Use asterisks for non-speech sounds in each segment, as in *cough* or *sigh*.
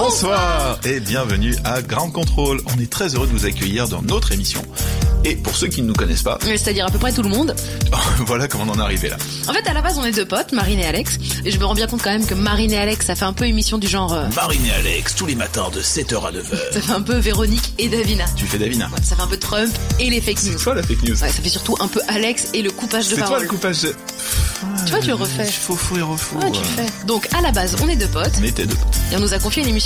Bonsoir et bienvenue à Grand Control. On est très heureux de vous accueillir dans notre émission. Et pour ceux qui ne nous connaissent pas, C'est-à-dire à peu près tout le monde. *laughs* voilà comment on en est arrivé là. En fait, à la base, on est deux potes, Marine et Alex. Et je me rends bien compte quand même que Marine et Alex, ça fait un peu émission du genre... euh, Marine et Alex, tous les matins de 7h à 9h. *laughs* ça fait un peu Véronique et Davina. Tu fais Davina. Ouais, ça fait un peu Trump et les fake news. C'est toi la fake news. Ouais, ça fait surtout un peu Alex et le coupage de C'est toi parole. le coupage de... Tu vois, tu le refais. Faux fou et refou. Ouais, tu le fais. Donc, à la base, on est deux potes. On était deux. Et on nous a confié une émission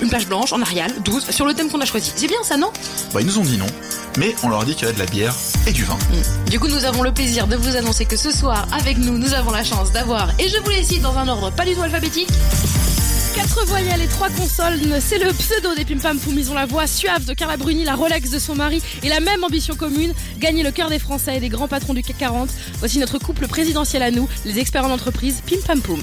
une page blanche en Arial, 12, sur le thème qu'on a choisi. C'est bien ça, non Bah ils nous ont dit non. Mais on leur a dit qu'il y avait de la bière et du vin. Mm. Du coup, nous avons le plaisir de vous annoncer que ce soir, avec nous, nous avons la chance d'avoir, et je vous les cite dans un ordre pas du tout alphabétique, Quatre voyelles et trois consoles, c'est le pseudo des Pim Pam Poum. Ils ont la voix suave de Carla Bruni, la Rolex de son mari et la même ambition commune, gagner le cœur des Français et des grands patrons du CAC 40. Voici notre couple présidentiel à nous, les experts en entreprise Pim Pam Poum.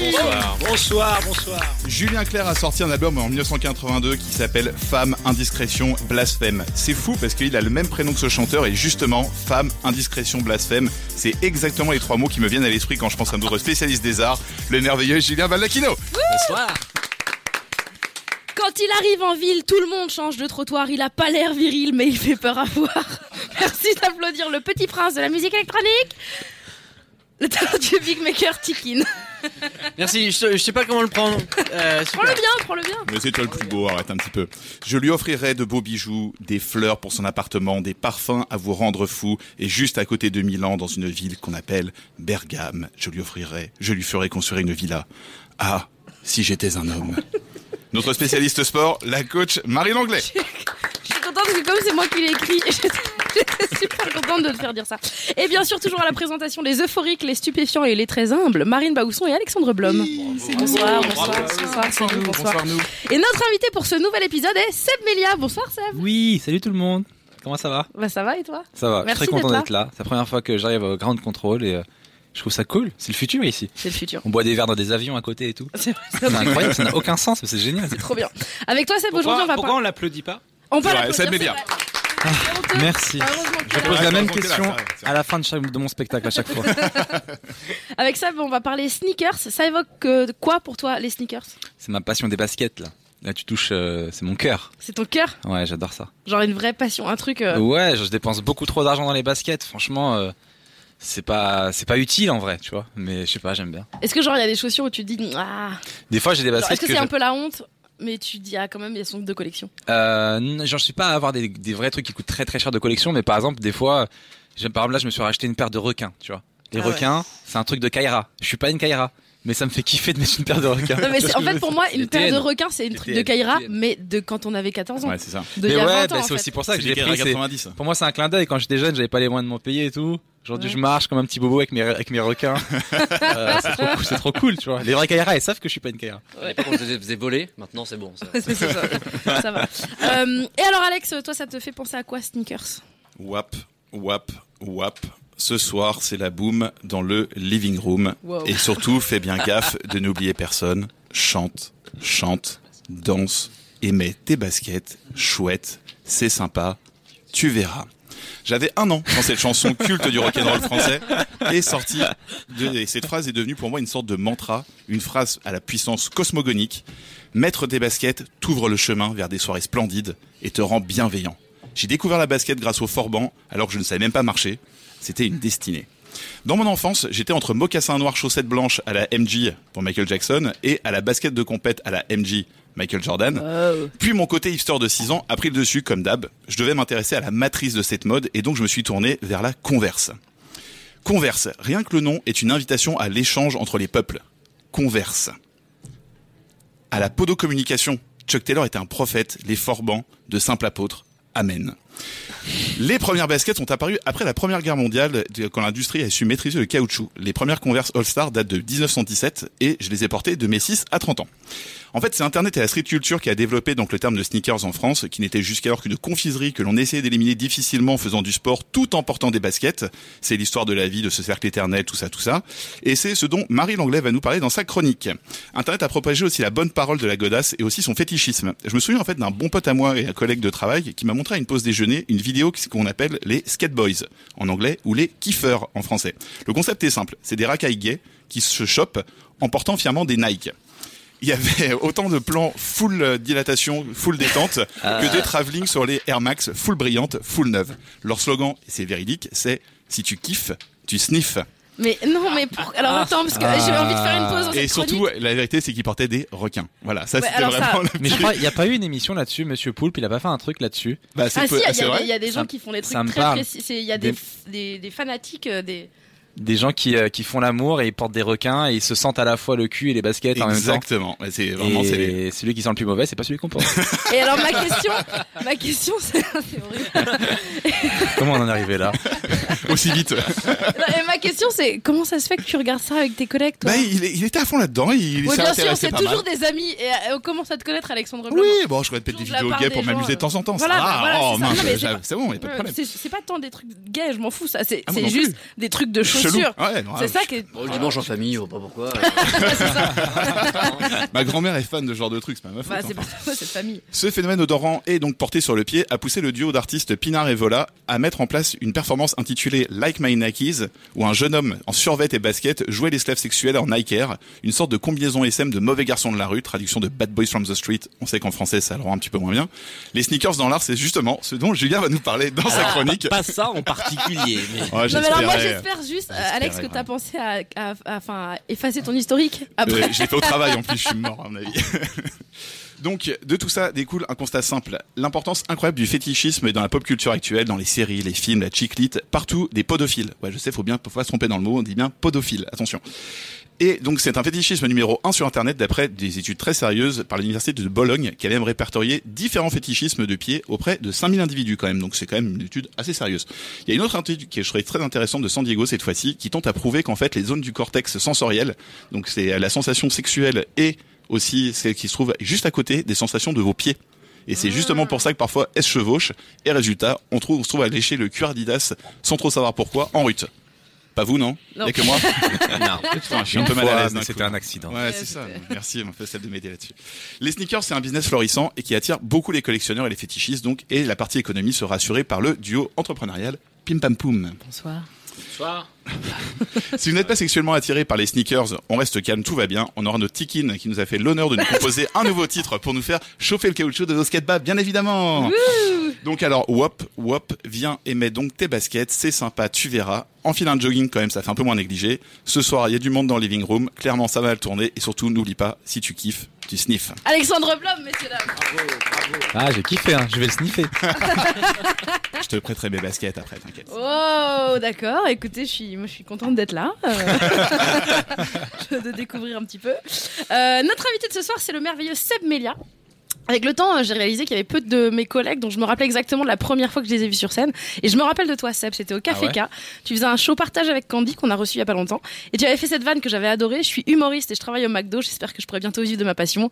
Bonsoir, bonsoir, bonsoir. Julien Clerc a sorti un album en 1982 qui s'appelle Femme, Indiscrétion, Blasphème. C'est fou parce qu'il a le même prénom que ce chanteur et justement, Femme, Indiscrétion, Blasphème, c'est exactement les trois mots qui me viennent à l'esprit quand je pense à notre spécialiste des arts, le merveilleux Julien Baldacchino. Bonsoir. Quand il arrive en ville, tout le monde change de trottoir. Il a pas l'air viril, mais il fait peur à voir. *laughs* Merci d'applaudir le petit prince de la musique électronique. Le talentueux Big Maker Tikin. Merci, je, je sais pas comment le prendre. Euh. Prends-le bien, prends-le bien. Mais c'est toi le plus beau, arrête un petit peu. Je lui offrirai de beaux bijoux, des fleurs pour son appartement, des parfums à vous rendre fou, et juste à côté de Milan, dans une ville qu'on appelle Bergame, je lui offrirai, je lui ferai construire une villa. Ah, si j'étais un homme. *laughs* Notre spécialiste sport, la coach Marie Langlais. Je suis contente parce que comme c'est moi qui l'ai écrit, *laughs* j'étais super contente de te faire dire ça. Et bien sûr, toujours à la présentation, les euphoriques, les stupéfiants et les très humbles, Marine Baousson et Alexandre Blom. Bonsoir, bonsoir, bonsoir, bonsoir. nous. Et notre invité pour ce nouvel épisode est Seb Melia. Bonsoir Seb. Oui, salut tout le monde. Comment ça va? Bah ça va et toi? Ça va, Merci je suis très content d'être d'être là. C'est la première fois que j'arrive au Ground Control et euh, je trouve ça cool. C'est le futur ici. C'est le futur. On boit des verres dans des avions à côté et tout. C'est incroyable, ça n'a aucun sens, mais c'est génial. C'est trop bien. Avec toi Seb, aujourd'hui on Pourquoi, va pourquoi pas... on l'applaudit pas On peut Ouais, l'applaudir, Seb. C'est honteux. Merci. Je pose la même question à la fin de, chaque- de mon spectacle à chaque fois. *laughs* Avec Seb, on va parler sneakers. Ça évoque euh, quoi pour toi les sneakers? C'est ma passion des baskets là. Là tu touches, euh, c'est mon cœur. C'est ton cœur? Ouais, j'adore ça. Genre une vraie passion, un truc... euh, Ouais, je dépense beaucoup trop d'argent dans les baskets. Franchement, euh, c'est pas, c'est pas utile en vrai, tu vois. Mais je sais pas, j'aime bien. Est-ce que genre il y a des chaussures où tu te dis... Ah... Des fois j'ai des baskets Est-ce que que c'est je- un peu la honte mais tu te dis ah quand même elles sont de collection. Euh, j'en suis pas à avoir des, des vrais trucs qui coûtent très très cher de collection, mais par exemple, des fois, j'aime, par exemple, là, je me suis racheté une paire de requins, tu vois. Les Ah ouais. requins, c'est un truc de Kaira. Je suis pas une Kaira, mais ça me fait kiffer de mettre une paire de requins. Non mais *laughs* en fait pour moi une paire de requins c'est une truc de Kaira mais de quand on avait 14 ans. Ouais, c'est ça. De mais a ouais, 20 ans, bah, en c'est aussi pour ça que l'ai pris. c'est- 90. Pour moi, c'est un clin d'œil. Quand j'étais jeune, j'avais pas les moyens de m'en payer et tout. Aujourd'hui, Ouais. je marche comme un petit bobo avec mes, avec mes requins. *laughs* Euh, c'est trop cool, c'est trop cool, tu vois. Les vrais Kaira, ils savent que je suis pas une Kaira. À l'époque, on se faisait voler, maintenant c'est bon. ça. *laughs* C'est ça. *laughs* ça va. Euh, et alors Alex, toi ça te fait penser à quoi sneakers? Wap, wap, wap. Ce soir, c'est la boum dans le living room. Wow. Et surtout, fais bien gaffe de n'oublier personne. Chante, chante, danse et mets tes baskets. Chouette, c'est sympa. Tu verras. J'avais un an quand cette chanson culte du rock'n'roll français est sortie. Et cette phrase est devenue pour moi une sorte de mantra, une phrase à la puissance cosmogonique. Mettre des baskets t'ouvre le chemin vers des soirées splendides et te rend bienveillant. J'ai découvert la basket grâce au Forban alors que je ne savais même pas marcher. C'était une destinée. Dans mon enfance, j'étais entre mocassin noir chaussettes blanches à la MJ pour Michael Jackson et à la basket de compète à la MJ Michael Jordan. Puis mon côté hipster de 6 ans a pris le dessus comme d'hab. Je devais m'intéresser à la matrice de cette mode et donc je me suis tourné vers la Converse. Converse, rien que le nom est une invitation à l'échange entre les peuples. Converse. À la podocommunication, Chuck Taylor était un prophète, les forbans de simple apôtre. Amen. Les premières baskets sont apparues après la Première Guerre mondiale, quand l'industrie a su maîtriser le caoutchouc. Les premières Converse All-Star datent de 1917 et je les ai portées de mes 6 à 30 ans. En fait, c'est Internet et la street culture qui a développé donc le terme de sneakers en France, qui n'était jusqu'alors qu'une confiserie que l'on essayait d'éliminer difficilement en faisant du sport tout en portant des baskets. C'est l'histoire de la vie, de ce cercle éternel, tout ça, tout ça. Et c'est ce dont Marie Langlais va nous parler dans sa chronique. Internet a propagé aussi la bonne parole de la godasse et aussi son fétichisme. Je me souviens en fait d'un bon pote à moi et un collègue de travail qui m'a montré à une pause déjeuner une vidéo qu'on appelle les skate boys en anglais ou les kiffeurs en français. Le concept est simple, c'est des racailles gays qui se chopent en portant fièrement des Nike il y avait *laughs* autant de plans full euh, dilatation, full détente, que de travelling sur les Air Max full brillante, full neuve. Leur slogan, et c'est véridique, c'est si tu kiffes, tu sniffes. Mais non, mais pour... alors attends, parce que j'ai envie de faire une pause. Dans Et cette surtout, chronique. la vérité, c'est qu'ils portaient des requins. Voilà, ça Ouais, c'était ça- vraiment. la Mais je petite- crois, il n'y a pas eu une émission là-dessus, Monsieur Poulpe, il a pas fait un truc là-dessus. Bah, Ah si, il y a- y, y des Ça gens qui font des trucs ça très précis. Il y a des, Des- des, des fanatiques, euh, des... Des gens qui, euh, qui font l'amour et ils portent des requins et ils se sentent à la fois le cul et les baskets en même temps. Exactement. Ouais, C'est vraiment, c'est les- Et celui qui sent le plus mauvais, c'est pas celui qu'on porte. *laughs* Et alors ma question, ma question, c'est. *laughs* Comment on en est arrivé là *laughs* aussi vite. Non, et ma question, c'est comment ça se fait que tu regardes ça avec tes collègues, toi bah, il, il était à fond là-dedans. Il Oui, s'est bien sûr, c'est toujours mal. des amis. Et euh, on commence à te connaître, Alexandre Blanc. Oui, bon, je regarde peut-être des vidéos gays pour m'amuser de euh, temps en temps. Voilà, va. voilà, oh, c'est bon, y a pas de Ouais, problème. C'est pas tant des trucs gays, je m'en fous. Ça, c'est Ah, juste des trucs de Chelou. chaussures. Ouais, non, C'est ah, ça qui est. Bon, le dimanche en famille, oh, pas pourquoi. *laughs* *laughs* Ma grand-mère est fan de ce genre de trucs, c'est pas ma faute. Bah, hein. c'est pas toi, cette famille. Ce phénomène odorant et donc porté sur le pied a poussé le duo d'artistes Pinard et Vola à mettre en place une performance intitulée Like My Nikes, où un jeune homme en survêt et basket jouait l'esclave sexuel en Nike Air, une sorte de combinaison SM de mauvais garçons de la rue, traduction de Bad Boys from the Street. On sait qu'en français ça le rend un petit peu moins bien. Les sneakers dans l'art, c'est justement ce dont Julien va nous parler dans sa chronique. Pas ça en particulier, mais. Ouais, Non, mais alors moi j'espère juste, Alex, que t'as pensé à, à, à- enfin, à effacer ton historique après. Euh, *laughs* J'ai fait au travail en plus, je suis mort à mon avis. *laughs* Donc, de tout ça découle un constat simple. L'importance incroyable du fétichisme dans la pop culture actuelle, dans les séries, les films, la chiclite, partout des podophiles. Ouais, je sais, faut bien, faut pas se tromper dans le mot, on dit bien podophile, attention. Et donc, c'est un fétichisme numéro un sur Internet d'après des études très sérieuses par l'université de Bologne qui a même répertorié différents fétichismes de pieds auprès de 5000 individus quand même. Donc, c'est quand même une étude assez sérieuse. Il y a une autre étude qui est, très intéressante de San Diego cette fois-ci, qui tente à prouver qu'en fait, les zones du cortex sensoriel, donc c'est la sensation sexuelle et aussi celle qui se trouve juste à côté des sensations de vos pieds. Et c'est justement pour ça que parfois elles se chevauchent. Et résultat, on, trouve, on se trouve à lécher le cuir Adidas sans trop savoir pourquoi en rut. Pas vous, non Non. Il y a que moi *laughs* Non. Je suis un peu mal à l'aise. C'était un accident. Ouais, c'est ça. Merci, on fait celle de m'aider là-dessus. Les sneakers, c'est un business florissant et qui attire beaucoup les collectionneurs et les fétichistes, donc, et la partie économie sera assurée par le duo entrepreneurial Pim Pam Poum. Bonsoir. Bonsoir. *laughs* Si vous n'êtes pas sexuellement attiré par les sneakers, on reste calme, tout va bien. On aura notre Tikin qui nous a fait l'honneur de nous composer un nouveau titre pour nous faire chauffer le caoutchouc de nos skatebas, bien évidemment. donc alors, wop, wop, viens et mets donc tes baskets, c'est sympa, tu verras. Enfile un jogging quand même, ça fait un peu moins négligé. Ce soir, il y a du monde dans le living room. Clairement, ça va le tourner. Et surtout, n'oublie pas, si tu kiffes, tu sniffes. Alexandre Blom, messieurs dames. Ah, j'ai kiffé, hein. je vais le sniffer. *laughs* Je te prêterai mes baskets après, t'inquiète. Oh, d'accord. Écoutez, je suis, moi, je suis contente d'être là, euh, *laughs* de découvrir un petit peu. Euh, notre invité de ce soir, c'est le merveilleux Seb Melia. Avec le temps, euh, j'ai réalisé qu'il y avait peu de mes collègues dont je me rappelais exactement de la première fois que je les ai vus sur scène. Et je me rappelle de toi, Seb. C'était au Café Ah ouais K. Tu faisais un show partage avec Candy qu'on a reçu il y a pas longtemps. Et tu avais fait cette vanne que j'avais adorée. Je suis humoriste et je travaille au McDo. J'espère que je pourrai bientôt vivre de ma passion.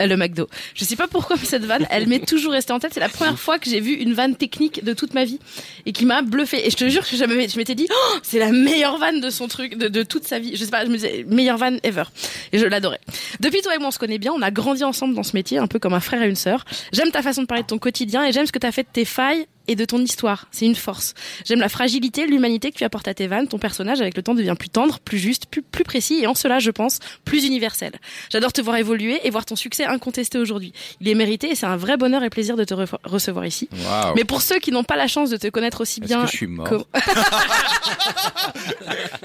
Euh, Le McDo. Je sais pas pourquoi, mais cette vanne, elle m'est toujours restée en tête. C'est la première fois que j'ai vu une vanne technique de toute ma vie et qui m'a bluffé. Et je te jure que je m'étais dit, Oh, c'est la meilleure vanne de son truc, de, de toute sa vie. Je sais pas, je me disais, meilleure vanne ever. Et je l'adorais. Depuis toi et moi, on se connaît bien. On a grandi ensemble dans ce métier, un peu comme un frère et une sœur. J'aime ta façon de parler de ton quotidien et j'aime ce que tu as fait de tes failles et de ton histoire. C'est une force. J'aime la fragilité, l'humanité que tu apportes à tes vannes. Ton personnage, avec le temps, devient plus tendre, plus juste, plus, plus précis et en cela, je pense, plus universel. J'adore te voir évoluer et voir ton succès incontesté aujourd'hui. Il est mérité et c'est un vrai bonheur et plaisir de te re- recevoir ici. Waouh. Mais pour ceux qui n'ont pas la chance de te connaître aussi bien que je suis mort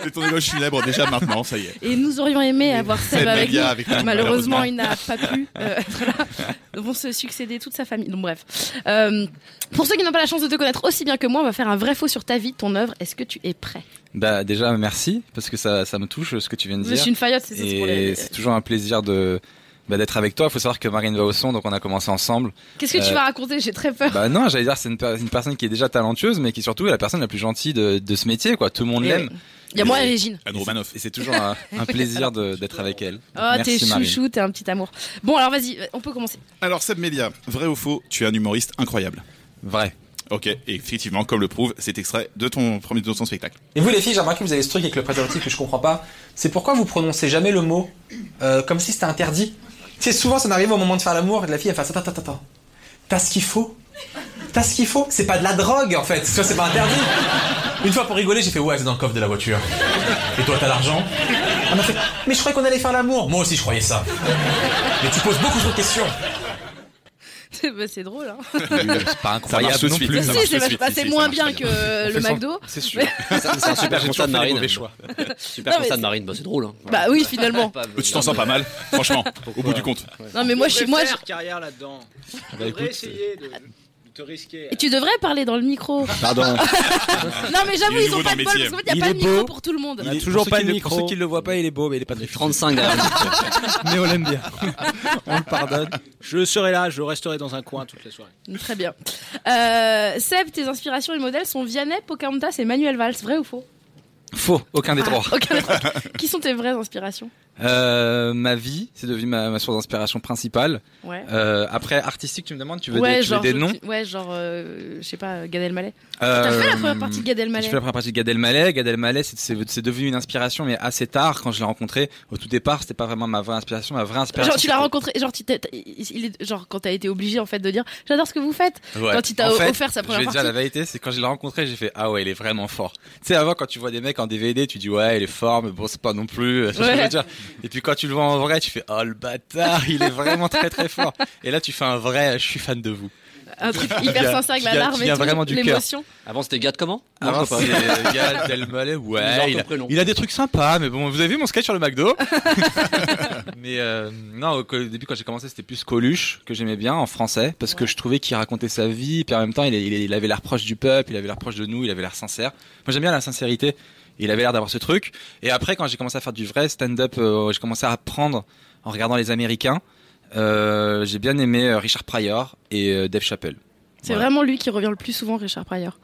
C'est ton éloge funèbre déjà maintenant, ça y est. Et nous aurions aimé avoir *laughs* Seb avec avec nous, Malheureusement, il n'a pas pu euh, être là. *laughs* Vont se succéder toute sa famille. Donc bref. Euh, pour ceux qui n'ont pas la chance de te connaître aussi bien que moi, on va faire un vrai faux sur ta vie, ton œuvre. Est-ce que tu es prêt? Bah déjà merci parce que ça, ça me touche ce que tu viens de Je dire. suis une faillotte, c'est Et c'est toujours un plaisir de bah, d'être avec toi. Il faut savoir que Marine va au son, donc on a commencé ensemble. Qu'est-ce que tu Euh, vas raconter J'ai très peur. Bah non, j'allais dire c'est une, per- une personne qui est déjà talentueuse, mais qui surtout est la personne la plus gentille de, de ce métier. Quoi, tout le monde l'aime. oui. Il y a moi et Régine. Et c'est toujours un, un plaisir *laughs* d'être avec elle. Oh, t'es chouchou, t'es un petit amour. Bon, alors vas-y, euh, on peut commencer. Alors Seb Melia, vrai ou faux, tu es un humoriste incroyable. Vrai. Ok, et effectivement, comme le prouve cet extrait de ton premier de ton spectacle. Et vous les filles, j'ai remarqué que vous avez ce truc avec le préservatif que je comprends pas. C'est pourquoi vous prononcez jamais le mot euh, comme si c'était interdit? Sais, souvent ça m'arrive au moment de faire l'amour, et la fille elle fait attends, attends, attends. T'as ce qu'il faut? T'as ce qu'il faut? C'est pas de la drogue en fait, tu c'est pas interdit. Une fois pour rigoler, j'ai fait ouais, c'est dans le coffre de la voiture. Et toi, t'as l'argent? Elle m'a fait mais je croyais qu'on allait faire l'amour. Moi aussi, je croyais ça. Mais tu poses beaucoup de questions. *laughs* Bah, c'est drôle, hein. *laughs* C'est pas incroyable non suite. plus. Si, c'est bah, moins bien que le McDo. C'est sûr. *laughs* C'est un super constat de Marine. choix. Super constat de Marine, bah, c'est drôle. Hein. Bah oui, finalement. Tu t'en sens pas mal, franchement, au bout du compte. Non, mais moi, je suis. Moi, carrière là-dedans. Tu devrais écoute, essayer de te risquer. Et tu devrais parler dans le micro. Pardon. *laughs* Non, mais j'avoue, ils ont pas de bol parce qu'en fait, il n'y Il a pas de micro pour tout le monde. Il a toujours pas de micro. Pour ceux qui le voient pas, il est beau, mais il est pas de 35 derrière le micro. Mais on l'aime bien. On le pardonne. Je serai là, je resterai dans un coin toute la soirée. Très bien. Euh, Seb, tes inspirations et modèles sont Vianney, Pocahontas et Manuel Valls. Vrai ou faux? Faux, aucun des trois. Ah, aucun des trois. *laughs* Qui sont tes vraies inspirations Euh, ma vie, c'est devenu ma, ma source d'inspiration principale. Ouais. Euh, après, artistique, tu me demandes, tu veux ouais, des, tu veux genre, des je- noms Ouais, genre, euh, je sais pas, Gad Elmaleh. Euh, T'as fait la première partie de Gad J'ai Elmaleh fait la première partie de Gad Elmaleh. Gad Elmaleh, c'est- devenu une inspiration, mais assez tard quand je l'ai rencontré. Au tout départ, c'était pas vraiment ma vraie inspiration. Ma vraie inspiration. Genre, tu l'as rencontré, genre, tu t'es- t'as- il est, genre, quand t'as été obligé, en fait, de dire, j'adore ce que vous faites. Ouais. Quand il t'a offert sa première Je vais te dire partie. la vérité, c'est quand je l'ai rencontré, j'ai fait ah ouais, il est vraiment fort. Tu sais, avant quand tu vois des mecs en DVD, tu dis ouais, il est fort, mais bon, c'est pas non plus. euh, *laughs* tu vois ce que je Ouais. veux dire. Et puis quand tu le vois en vrai, tu fais oh le bâtard, il est vraiment très très fort. Et là, tu fais un vrai, je suis fan de vous. Un truc Qui hyper sincère avec la larme et tout, vraiment du cœur. l'émotion. Avant, c'était Gad comment? Non, Avant, pas. c'est Gad Elmaleh, ouais, il a, prénom. il a des trucs sympas, mais bon, vous avez vu mon sketch sur le McDo? *laughs* Mais euh, non, au début quand j'ai commencé, c'était plus Coluche que j'aimais bien en français parce que je trouvais qu'il racontait sa vie, et puis en même temps, il, il, il avait l'air proche du peuple, il avait l'air proche de nous, il avait l'air sincère. Moi, j'aime bien la sincérité. Il avait l'air d'avoir ce truc. Et après, quand j'ai commencé à faire du vrai stand-up, euh, j'ai commencé à apprendre en regardant les Américains. Euh, j'ai bien aimé euh, Richard Pryor et euh, Dave Chappelle. C'est Voilà. vraiment lui qui revient le plus souvent, Richard Pryor.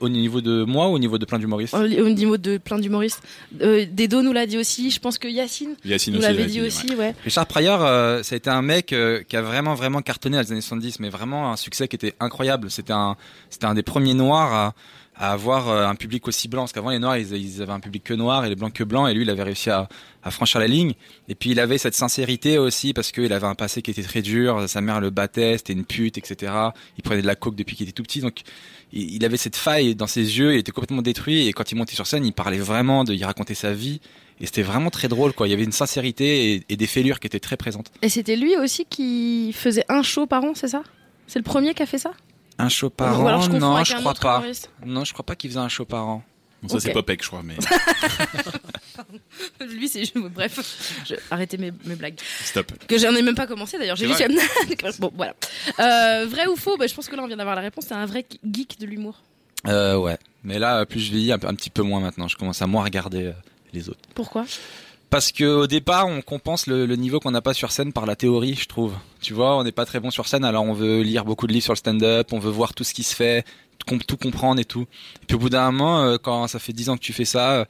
Au niveau de moi ou au niveau de plein d'humoristes Au au niveau de plein d'humoristes. Euh, Dedo nous l'a dit aussi. Je pense que Yacine Yacine nous l'avait l'a dit aussi, ouais. Richard Pryor, euh, ça a été un mec euh, qui a vraiment vraiment cartonné dans les années 70, mais vraiment un succès qui était incroyable. C'était un, c'était un des premiers noirs à, à avoir euh, un public aussi blanc, parce qu'avant les noirs ils, avaient un public que noir et les blancs que blancs, et lui il avait réussi à, franchir la ligne. Et puis il avait cette sincérité aussi parce qu'il avait un passé qui était très dur. Sa mère le battait, c'était une pute, etc. Il prenait de la coke depuis qu'il était tout petit, donc il il avait cette faille dans ses yeux, il était complètement détruit. Et quand il montait sur scène, il parlait vraiment de, il racontait sa vie. Et c'était vraiment très drôle, quoi. Il y avait une sincérité et, et des fêlures qui étaient très présentes. Et c'était lui aussi qui faisait un show par an, c'est ça? C'est le premier qui a fait ça? Un show par an je Non, je crois pas. humoriste. Non, je crois pas qu'il faisait un show par an. Bon, ça, c'est. Popek, je crois, mais *laughs* Lui, c'est. Bref, je... arrêtez mes, mes blagues. stop. Que j'en ai même pas commencé d'ailleurs. J'ai C'est juste. *laughs* bon, voilà. Euh, vrai ou faux? Bah, Je pense que là, on vient d'avoir la réponse. C'est un vrai geek de l'humour. Euh, ouais. Mais là, plus je vieillis, un petit peu moins maintenant. Je commence à moins regarder euh, les autres. Pourquoi? Parce que au départ, on compense le, le niveau qu'on n'a pas sur scène par la théorie, je trouve. Tu vois, on n'est pas très bon sur scène, alors on veut lire beaucoup de livres sur le stand-up, on veut voir tout ce qui se fait, tout comprendre et tout. Et puis au bout d'un moment, euh, quand ça fait 10 ans que tu fais ça, euh,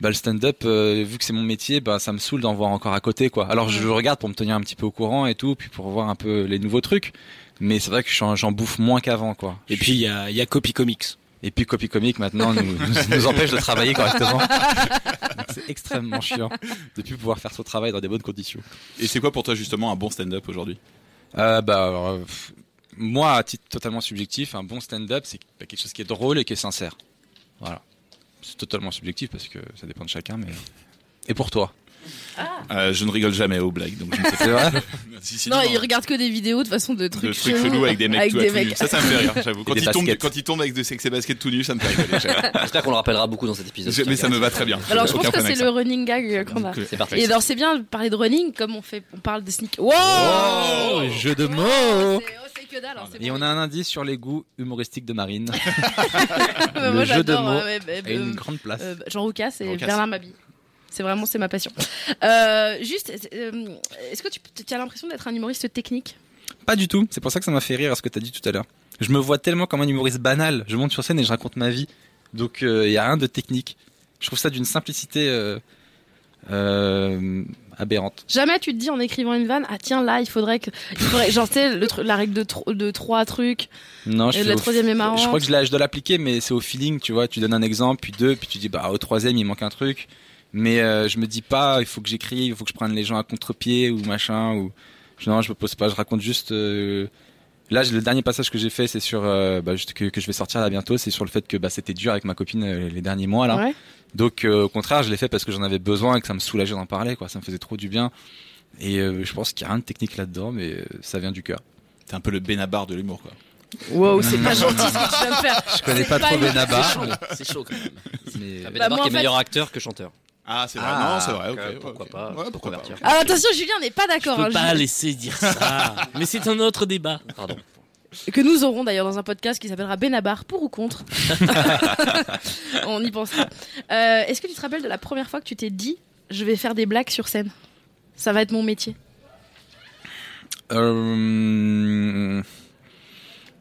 bah, le stand-up, euh, vu que c'est mon métier, bah, ça me saoule d'en voir encore à côté, quoi. Alors je regarde pour me tenir un petit peu au courant et tout, puis pour voir un peu les nouveaux trucs. Mais c'est vrai que j'en bouffe moins qu'avant, quoi. Et puis, il y a, il y a Copy Comics. Et puis Copy Comic maintenant nous, nous, nous empêche de travailler correctement. *laughs* C'est extrêmement chiant de plus pouvoir faire son travail dans des bonnes conditions. Et c'est quoi pour toi, justement, un bon stand-up aujourd'hui? Euh, bah, alors, euh, pff, moi, à titre totalement subjectif, un bon stand-up, c'est quelque chose qui est drôle et qui est sincère. Voilà. C'est totalement subjectif parce que ça dépend de chacun, mais. Et pour toi? Euh, je ne rigole jamais aux blagues, donc je ne sais *laughs* C'est vrai *laughs* Si, si, Non, il regarde que des vidéos de façon de de trucs, trucs chelous avec des mecs tout, des tout mecs. nus. Ça, ça me fait rire, j'avoue. Quand quand il tombe avec de sexe et baskets tout nus, ça me fait rigoler. *laughs* J'espère qu'on le rappellera beaucoup dans cet épisode. Je- Mais ça me va très bien. Alors je pense que c'est avec le running gag euh, qu'on a. C'est parti. Et alors c'est bien de parler de running comme on fait, on parle des sneakers. Wow Oh, jeu de mots oh, c'est que dalle. hein, Et bon. on a un indice sur les goûts humoristiques de Marine. Le moi, jeu de j'adore, mots euh, ouais, bah, a une euh, grande place. euh, Jean Roucas et Roucas. Bernard Mabille. C'est vraiment c'est ma passion. Euh, juste, euh, est-ce que tu, tu as l'impression d'être un humoriste technique? Pas du tout. C'est pour ça que ça m'a fait rire à ce que tu as dit tout à l'heure. Je me vois tellement comme un humoriste banal. Je monte sur scène et je raconte ma vie. Donc il y a rien de technique. Je trouve ça d'une simplicité euh, euh, aberrante. Jamais tu te dis en écrivant une vanne, ah tiens là il faudrait que, il faudrait, genre tu sais la règle de, tro- de trois trucs. Non, je Et la troisième est marrante. Je crois que je dois l'appliquer, mais c'est au feeling, tu vois. Tu donnes un exemple, puis deux, puis tu dis bah au troisième il manque un truc. Mais euh, je me dis pas, il faut que j'écrive, il faut que je prenne les gens à contre-pied ou machin ou non, je me pose pas, je raconte juste. euh, Là, le dernier passage que j'ai fait, c'est sur euh, bah, juste que, que je vais sortir là bientôt, c'est sur le fait que bah, c'était dur avec ma copine euh, les derniers mois là. Ouais. Donc euh, au contraire, je l'ai fait parce que j'en avais besoin et que ça me soulageait d'en parler, quoi. Ça me faisait trop du bien. Et euh, je pense qu'il y a rien de technique là-dedans, mais euh, ça vient du cœur. T'es un peu le Benabar de l'humour, quoi. Wow, c'est pas gentil ce que tu viens de faire. Je connais C'est pas trop Benabar. C'est chaud quand même. Mais... Ah, Bah, Benabar moi, qui est fait- meilleur acteur que chanteur. Ah, c'est vrai. Ah, non, c'est vrai. ok, que- ok, pourquoi pas, Ouais, pourquoi convertir. Alors attention, Julien n'est pas Je d'accord. peux hein, pas Julien. laisser dire ça. *laughs* Mais c'est un autre débat. Pardon. que nous aurons d'ailleurs dans un podcast qui s'appellera Benabar pour ou contre. *laughs* On y pensera. Euh, Est-ce que tu te rappelles de la première fois que tu t'es dit je vais faire des blagues sur scène? Ça va être mon métier. Euh,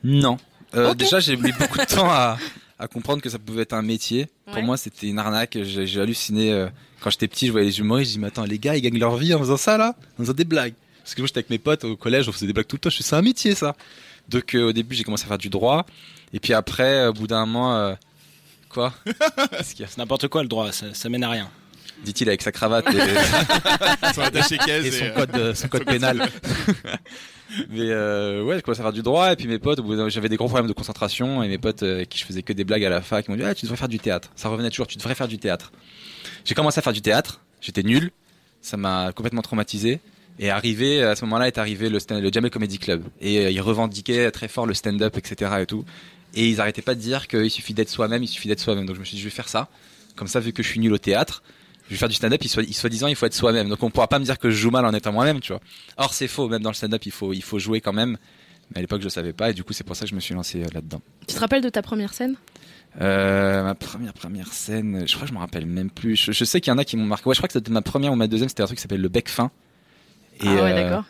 non. Euh. Déjà, j'ai mis beaucoup de temps à, à comprendre que ça pouvait être un métier. Ouais. Pour moi, c'était une arnaque. J'ai halluciné. euh, quand j'étais petit, je voyais les humoristes. Je dis, mais attends, les gars, ils gagnent leur vie en faisant ça, là En faisant des blagues. Parce que moi, j'étais avec mes potes au collège, on faisait des blagues tout le temps. Je suis, c'est un métier, ça. Donc, euh, au début, j'ai commencé à faire du droit. Et puis après, au bout d'un moment, euh, quoi? *laughs* C'est n'importe quoi le droit, ça, ça mène à rien. Dit-il avec sa cravate et, *laughs* Son attaché caisse et son et, euh, code, euh, son code pénal. Mais euh, ouais, je commençais à faire du droit et puis mes potes, j'avais des gros problèmes de concentration et mes potes euh, qui je faisais que des blagues à la fac m'ont dit ah tu devrais faire du théâtre. Ça revenait toujours, tu devrais faire du théâtre. J'ai commencé à faire du théâtre, j'étais nul, ça m'a complètement traumatisé. Et arrivé à ce moment-là est arrivé le, stand- Jamel Comedy Club et euh, ils revendiquaient très fort le stand-up etc et tout. Et ils arrêtaient pas de dire qu'il suffit d'être soi-même, il suffit d'être soi-même. Donc je me suis dit je vais faire ça. Comme ça vu que je suis nul au théâtre, je vais faire du stand-up, il soit, il soit disant, il faut être soi-même. Donc on pourra pas me dire que je joue mal en étant moi-même, tu vois. Or c'est faux, même dans le stand-up, il faut, il faut jouer quand même. Mais à l'époque, je savais pas, et du coup, c'est pour ça que je me suis lancé euh, là-dedans. Tu te rappelles de ta première scène? Euh, ma première première scène, je crois que je me rappelle même plus. Je, je sais qu'il y en a qui m'ont marqué. Ouais, je crois que c'était ma première ou ma deuxième. C'était un truc qui s'appelle le bec fin. Et, Ah ouais, euh, d'accord.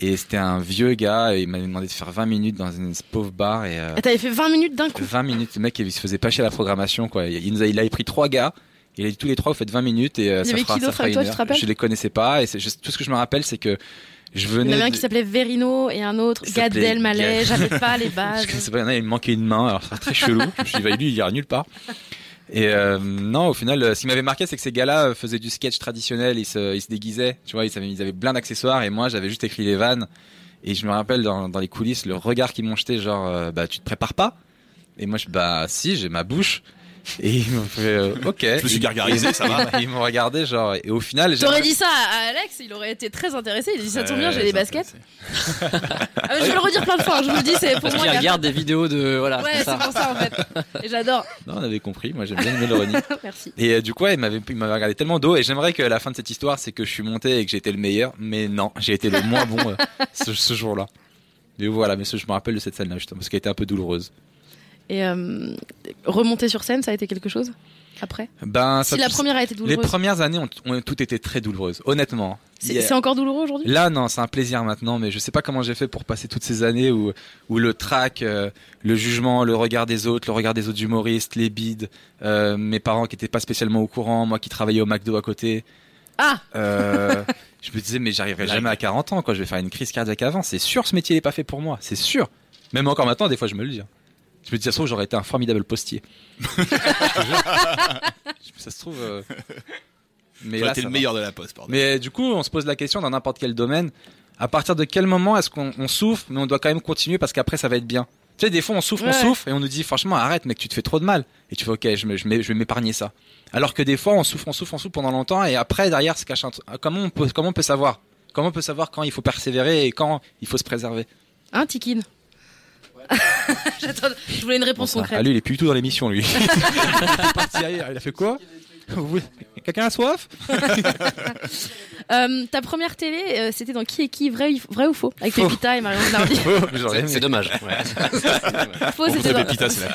Et c'était un vieux gars, et il m'avait demandé de faire 20 minutes dans une pauvre bar, et euh, Et t'avais fait 20 minutes d'un coup? 20 minutes, le mec il se faisait pas chier à la programmation quoi. Il, nous a, il avait pris trois gars, il a dit tous les trois vous faites 20 minutes et euh, ça fera, qui ça fera avec toi, une tu te rappelles Je les connaissais pas et juste tout ce que je me rappelle c'est que je Il y en venais. avait un qui s'appelait Verino et un autre Gad Elmaleh. J'avais pas les *laughs* bases. Je pas, il y en a, il me manquait une main, alors c'est très chelou. je me suis dit, bah, lui, il ira nulle part. Et euh, non, au final, euh, ce qui m'avait marqué, c'est que ces gars-là euh, faisaient du sketch traditionnel, ils se, ils se déguisaient, tu vois, ils avaient, ils avaient plein d'accessoires, et moi, j'avais juste écrit les vannes. Et je me rappelle dans, dans les coulisses, le regard qu'ils m'ont jeté, genre, euh, bah, tu te prépares pas? Et moi, je, bah, si, j'ai ma bouche. Et ils m'ont fait, euh, ok. Je me suis gargarisé, ça va. *laughs* Ils m'ont regardé, genre, et au final, T'aurais dit ça à Alex, il aurait été très intéressé. Il a dit ça tombe bien, j'ai des baskets. *laughs* Ah, je vais le redire plein de fois. Je vous le dis, c'est pour Parce moi. il regarde des vidéos de. Voilà, Ouais, c'est pour ça en fait. Et j'adore. Non, on avait compris. Moi, j'aime bien le Mélanie. *laughs* Merci. Et euh, du coup, ouais, il m'avait, il m'avait regardé tellement d'eau. Et j'aimerais que la fin de cette histoire, c'est que je suis monté et que j'ai été le meilleur. Mais non, j'ai été le moins bon euh, ce, ce jour-là. Mais voilà, mais ce- je me rappelle de cette scène-là, justement, parce qu'elle était un peu douloureuse. Et euh, remonter sur scène, ça a été quelque chose après? Ben, Si la première a été les douloureuse, premières années ont, ont toutes été très douloureuses, honnêtement. c'est encore douloureux aujourd'hui? Là, non, c'est un plaisir maintenant, mais je sais pas comment j'ai fait pour passer toutes ces années où, où le trac, euh, le jugement, le regard des autres, le regard des autres humoristes, les bides, euh, mes parents qui étaient pas spécialement au courant, moi qui travaillais au McDo à côté. Ah Euh, *laughs* je me disais, mais j'arriverai jamais à 40 ans, quoi. Je vais faire une crise cardiaque avant. C'est sûr, ce métier n'est pas fait pour moi. C'est sûr. Même encore maintenant, des fois, je me le dis. Hein. Je me dis, ça se trouve, j'aurais été un formidable postier. Je te jure. ça se trouve. euh, Mais J'aurais là, été le va. meilleur de la poste, pardon. Mais du coup, on se pose la question dans n'importe quel domaine. À partir de quel moment est-ce qu'on on souffre, mais on doit quand même continuer parce qu'après ça va être bien? Tu sais, des fois on souffre, Ouais. on souffre et on nous dit franchement arrête mec, tu te fais trop de mal. Et tu fais ok, je, me- je, m'ai- je vais m'épargner ça. Alors que des fois on souffre, on souffre, on souffre pendant longtemps et après derrière se cache un truc. Comment on peut, comment on peut savoir? Comment on peut savoir quand il faut persévérer et quand il faut se préserver? Hein, Tikine J'attends, *laughs* je voulais une réponse Bonsoir. concrète. Ah lui il est plus du tout dans l'émission lui. *laughs* il est parti ailleurs, il a fait quoi? Quelqu'un a soif? *laughs* Euh, ta première télé, euh, c'était dans Qui est qui, vrai, vrai ou faux? Avec Faux. Pépita et Marion Nardi. C'est dommage. ouais. Faux, c'était dans,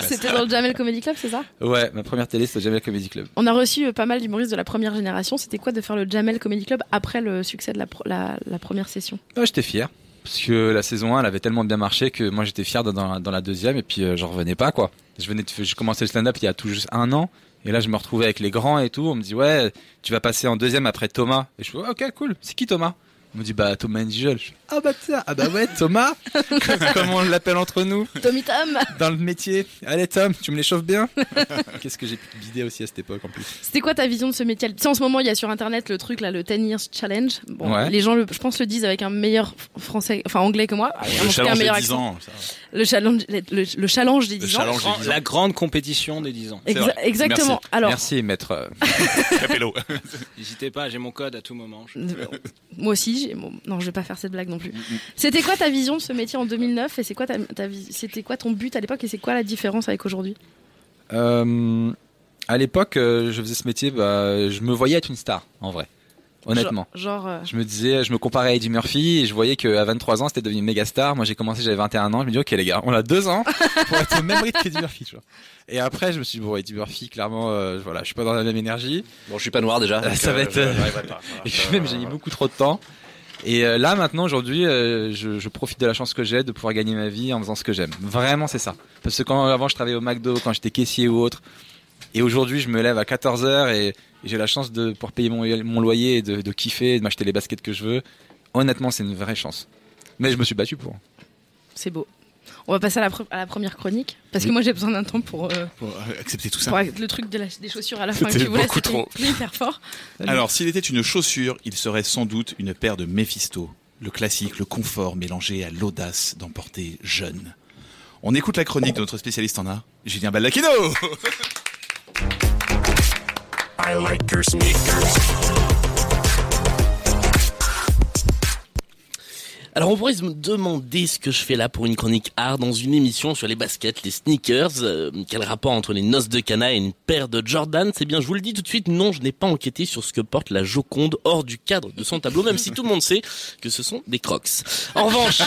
c'était dans le Jamel Comedy Club, c'est ça? Ouais, ma première télé c'était Jamel Comedy Club. On a reçu euh, pas mal d'humoristes de la première génération. C'était quoi de faire le Jamel Comedy Club après le succès de la, pro- la, la première session? Ouais, j'étais fier. Parce que la saison 1, elle avait tellement bien marché que moi j'étais fier dans, la- deuxième et puis euh, j'en revenais pas quoi. Je venais de, j'ai commencé le stand-up il y a tout juste un an et là je me retrouvais avec les grands et tout. On me dit ouais, tu vas passer en deuxième après Thomas. Et je fais ok cool. C'est qui Thomas? On me dit bah Thomas Angel. Je fais, ah bah tiens, ah bah ouais Thomas. *laughs* Comment on l'appelle entre nous Tommy Tom dans le métier. Allez Tom, tu me les chauffes bien. *laughs* Qu'est-ce que j'ai pu bider aussi à cette époque en plus. C'était quoi ta vision de ce métier? Tu sais, en ce moment, il y a sur internet le truc là, le 10 Years Challenge. Bon, Ouais. les gens, le- je pense, le disent avec un meilleur français, enfin anglais que moi. En tout cas, Le challenge des 10 accent. ans. ça. Le challenge, le, le- le challenge des Le 10 ans. challenge des Grand- 10 ans. La grande compétition des 10 ans. C'est Exa- vrai. exactement. Merci. Alors, Merci maître. Capello. *laughs* N'hésitez pas, j'ai mon code à tout moment. Je- moi aussi, bon, non, je vais pas faire cette blague non plus. C'était quoi ta vision de ce métier en 2009 et c'est quoi ta, ta c'était quoi ton but à l'époque et c'est quoi la différence avec aujourd'hui? Euh, à l'époque, euh, je faisais ce métier, bah, je me voyais être une star, en vrai. Honnêtement. Genre, genre, euh, Je me disais, je me comparais à Eddie Murphy et je voyais qu'à 23 ans, c'était devenu une méga star. Moi, j'ai commencé, j'avais 21 ans. Je me dis, ok, les gars, on a deux ans *laughs* pour être au même rythme qu'Eddie Murphy, tu vois. Et après, je me suis dit, bon, Eddie Murphy, clairement, euh, voilà, je suis pas dans la même énergie. Bon, je suis pas noir déjà. Euh, ça va être, je- euh, *laughs* même, j'ai mis beaucoup trop de temps. Et euh, là, maintenant, aujourd'hui, euh, je, profite de la chance que j'ai de pouvoir gagner ma vie en faisant ce que j'aime. Vraiment, c'est ça. Parce que quand avant, je travaillais au McDo, quand j'étais caissier ou autre. Et aujourd'hui, je me lève à 14h et, et j'ai la chance de pouvoir payer mon, mon loyer et de, de kiffer, de m'acheter les baskets que je veux. Honnêtement, c'est une vraie chance. Mais je me suis battu pour. c'est beau. On va passer à la, pre- à la première chronique parce que moi j'ai besoin d'un temps pour, euh, Pour euh, accepter tout ça. pour le truc de la- des chaussures à la fin que C'était tu voulais. beaucoup c'était trop. hyper fort. Alors, s'il était une chaussure, il serait sans doute une paire de Mephisto. Le classique, le confort mélangé à l'audace d'emporter jeune. On écoute la chronique de notre spécialiste en art, Julien Baldacchino *laughs* Alors on pourrait se demander ce que je fais là pour une chronique art dans une émission sur les baskets, les sneakers. euh, quel rapport entre les noces de Cana et une paire de Jordan? C'est bien, je vous le dis tout de suite, non, je n'ai pas enquêté sur ce que porte la Joconde hors du cadre de son tableau, même si tout le monde sait que ce sont des crocs. En revanche,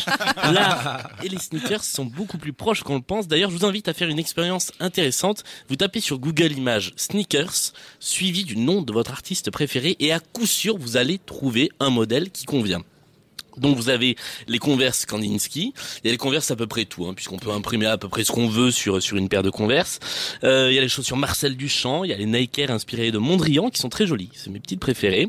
l'art et les sneakers sont beaucoup plus proches qu'on le pense. D'ailleurs, je vous invite à faire une expérience intéressante. Vous tapez sur Google Images sneakers, suivi du nom de votre artiste préféré, et à coup sûr, vous allez trouver un modèle qui convient. Donc vous avez les Converse Kandinsky, il y a les Converse à peu près tout, hein, puisqu'on peut imprimer à peu près ce qu'on veut sur sur une paire de Converse. Euh, il y a les chaussures Marcel Duchamp, il y a les Nike Air inspirées de Mondrian qui sont très jolies, c'est mes petites préférées.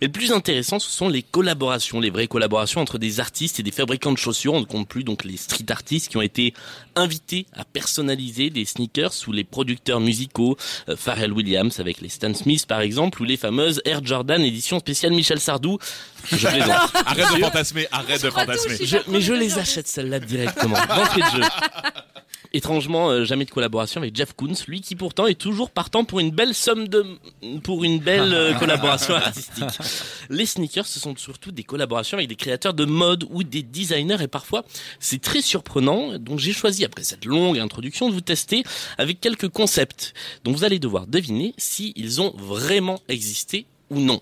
Mais le plus intéressant, ce sont les collaborations, les vraies collaborations entre des artistes et des fabricants de chaussures. On ne compte plus donc les street artistes qui ont été invités à personnaliser des sneakers sous les producteurs musicaux, euh, Pharrell Williams avec les Stan Smith par exemple, ou les fameuses Air Jordan édition spéciale Michel Sardou. Je plaisante. Arrête de fantasmer, arrête de fantasmer. Je- mais je les achète celles-là directement. D'entrée de jeu. Étrangement, euh, jamais de collaboration avec Jeff Koons, lui qui pourtant est toujours partant pour une belle somme de, pour une belle euh, *laughs* collaboration artistique. Les sneakers, ce sont surtout des collaborations avec des créateurs de mode ou des designers et parfois c'est très surprenant. Donc j'ai choisi après cette longue introduction de vous tester avec quelques concepts dont vous allez devoir deviner s'ils ont vraiment existé ou non.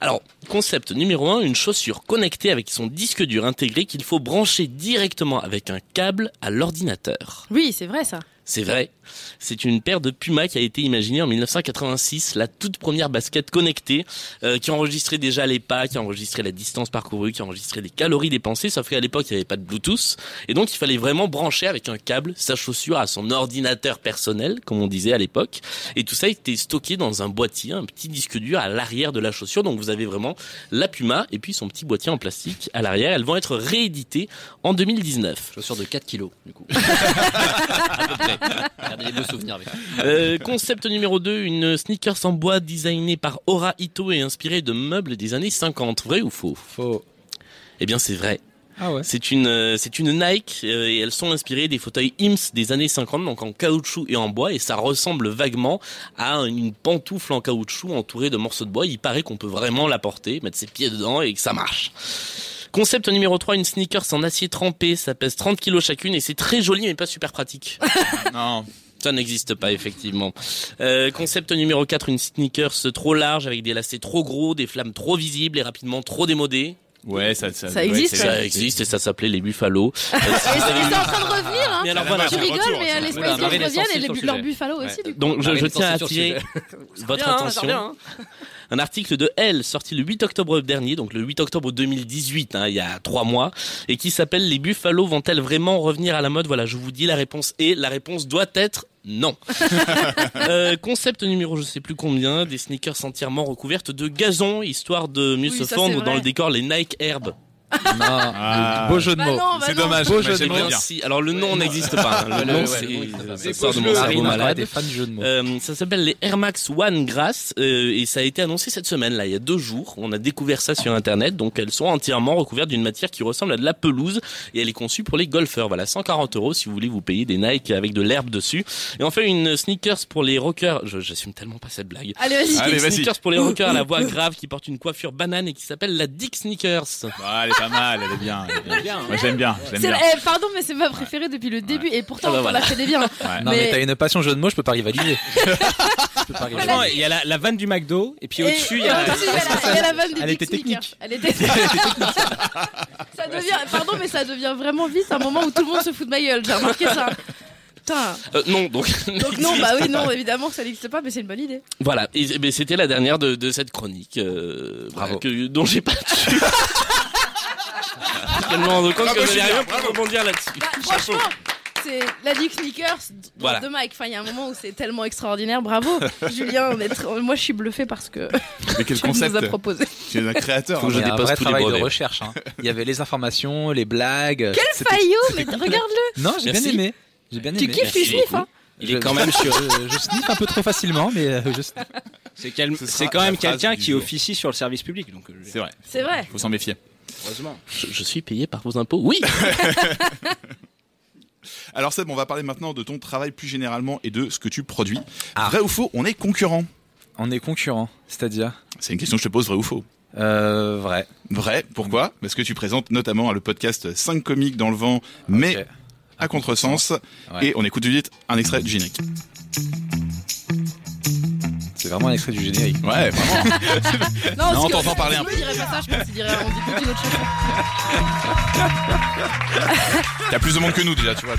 Alors, concept numéro 1, une chaussure connectée avec son disque dur intégré qu'il faut brancher directement avec un câble à l'ordinateur. Oui, c'est vrai ça. C'est vrai. C'est une paire de Puma qui a été imaginée en 1986, la toute première basket connectée, euh, qui enregistrait déjà les pas, qui enregistrait la distance parcourue, qui enregistrait les calories dépensées, sauf qu'à l'époque, il n'y avait pas de Bluetooth. Et donc, il fallait vraiment brancher avec un câble sa chaussure à son ordinateur personnel, comme on disait à l'époque. Et tout ça était stocké dans un boîtier, un petit disque dur à l'arrière de la chaussure. Donc, vous avez vraiment la Puma et puis son petit boîtier en plastique à l'arrière. Elles vont être rééditées en 2019. Chaussures de 4 kilos, du coup. *laughs* Regardez les beaux souvenirs avec. Euh, concept numéro 2, une sneakers en bois designée par Ora Ito et inspirée de meubles des années 50. Vrai ou faux? Faux. Eh bien, c'est vrai. Ah ouais. C'est une, euh, c'est une Nike euh, et elles sont inspirées des fauteuils IMS des années 50, donc en caoutchouc et en bois, et ça ressemble vaguement à une pantoufle en caoutchouc entourée de morceaux de bois. Il paraît qu'on peut vraiment la porter, mettre ses pieds dedans et que ça marche. Concept numéro 3, une sneakers en acier trempé, ça pèse 30 kilos chacune et c'est très joli mais pas super pratique. *laughs* non. Ça n'existe pas effectivement. Euh, concept numéro 4, une sneakers trop large avec des lacets trop gros, des flammes trop visibles et rapidement trop démodées. Ouais, ça, ça, Ça existe, Ça existe et ça s'appelait les Buffalo. *laughs* Et c'est en train de revenir, hein. Mais alors voilà. Tu rigoles, retour, mais les Marine Girls reviennent et les, leurs. Buffalo Ouais. aussi, du coup. Donc je, tiens à attirer votre Bien, ça attention. hein. Un article de Elle sorti le 8 octobre dernier, donc le 8 octobre 2018, hein, il y a trois mois, et qui s'appelle Les Buffalo vont-elles vraiment revenir à la mode? Voilà, je vous dis la réponse est, la réponse doit être non. *laughs* Euh, concept numéro je sais plus combien, des sneakers entièrement recouvertes de gazon, histoire de mieux Oui, se fendre dans le décor les Nike Herb. Non, Ah. beau jeu de Bah mots. non, bah C'est dommage. Beau jeu de mots. Merci. Alors le nom n'existe pas. hein. Le Ouais, nom c'est ouais, ça c'est sort de mon cerveau malade. est fan du jeu de mots. Euh, ça s'appelle les Air Max One Grass euh, et ça a été annoncé cette semaine là il y a deux jours. On a découvert ça sur internet donc elles sont entièrement recouvertes d'une matière qui ressemble à de la pelouse et elle est conçue pour les golfeurs. Voilà 140 euros si vous voulez vous payer des Nike avec de l'herbe dessus. Et enfin une sneakers pour les rockers. Je j'assume tellement pas cette blague. Allez, vas-y. Allez, Une vas-y. sneakers pour les rockers à la voix *laughs* grave qui porte une coiffure banane et qui s'appelle la Dick Sneakers. Bah, est pas mal, elle est bien. Elle est bien. Moi, j'aime bien, j'aime bien. eh, pardon, mais c'est ma préférée depuis le début et pourtant Ah bah on voilà. l'a fait des biens. *laughs* Ouais. Non, mais, Mais- t'as une passion jeu de mots, je peux pas rivaliser. *laughs* je peux pas rivaliser. Franchement, il y a la, la vanne du McDo et puis au-dessus il y a. la- vanne des Elle était technique. Elle était. *laughs* ça devient, pardon, mais ça devient vraiment vite un moment où tout le monde se fout de ma gueule. J'ai remarqué ça. Putain. Euh, non donc. Donc non, bah oui, non, évidemment que ça n'existe pas, mais c'est une bonne idée. Voilà, et, ben, c'était la dernière de, de cette chronique, euh, Bravo. que- dont j'ai pas Je rends compte Bravo, que Julien, rien pour rebondir là-dessus. Bah, franchement, c'est la Dick Sneakers de, Voilà. de Mike. Enfin, il y a un moment où c'est tellement extraordinaire. Bravo, *laughs* Julien. est Moi, je suis bluffé parce que Mais quel *laughs* tu nous concept as proposé. Tu es un créateur. Faut que hein. je Il y a un vrai tous les travail de recherche. hein. *laughs* Il y avait les informations, les blagues. Quel faillot, mais regarde-le. Non, j'ai bien aimé. J'ai bien Tu kiffes, tu sniffes, hein Il est Je- quand même sur. Je, je sniffe un peu trop facilement, mais euh, je. C'est quel- quand même quelqu'un qui officie sur le service public. Donc, euh, C'est vrai. C'est vrai. Faut s'en méfier. Heureusement. Je, je suis payé par vos impôts Oui *laughs* Alors Seb, on va parler maintenant de ton travail plus généralement et de ce que tu produis. Ah. Vrai ou faux, on est concurrent On est concurrent, c'est-à-dire C'est une question que je te pose, vrai ou faux euh, vrai. Vrai, pourquoi? Parce que tu présentes notamment le podcast 5 comiques dans le vent, mais à contresens. Ouais. Et on écoute tout de suite un extrait du générique. C'est vraiment un extrait du générique. Ouais, vraiment. *laughs* Non, *laughs* Non, que- t'entends parler un sinon, il dirait pas ça, je pense. Il dirait, on dit toute une autre chanson. Il y a plus de monde que nous déjà, tu vois.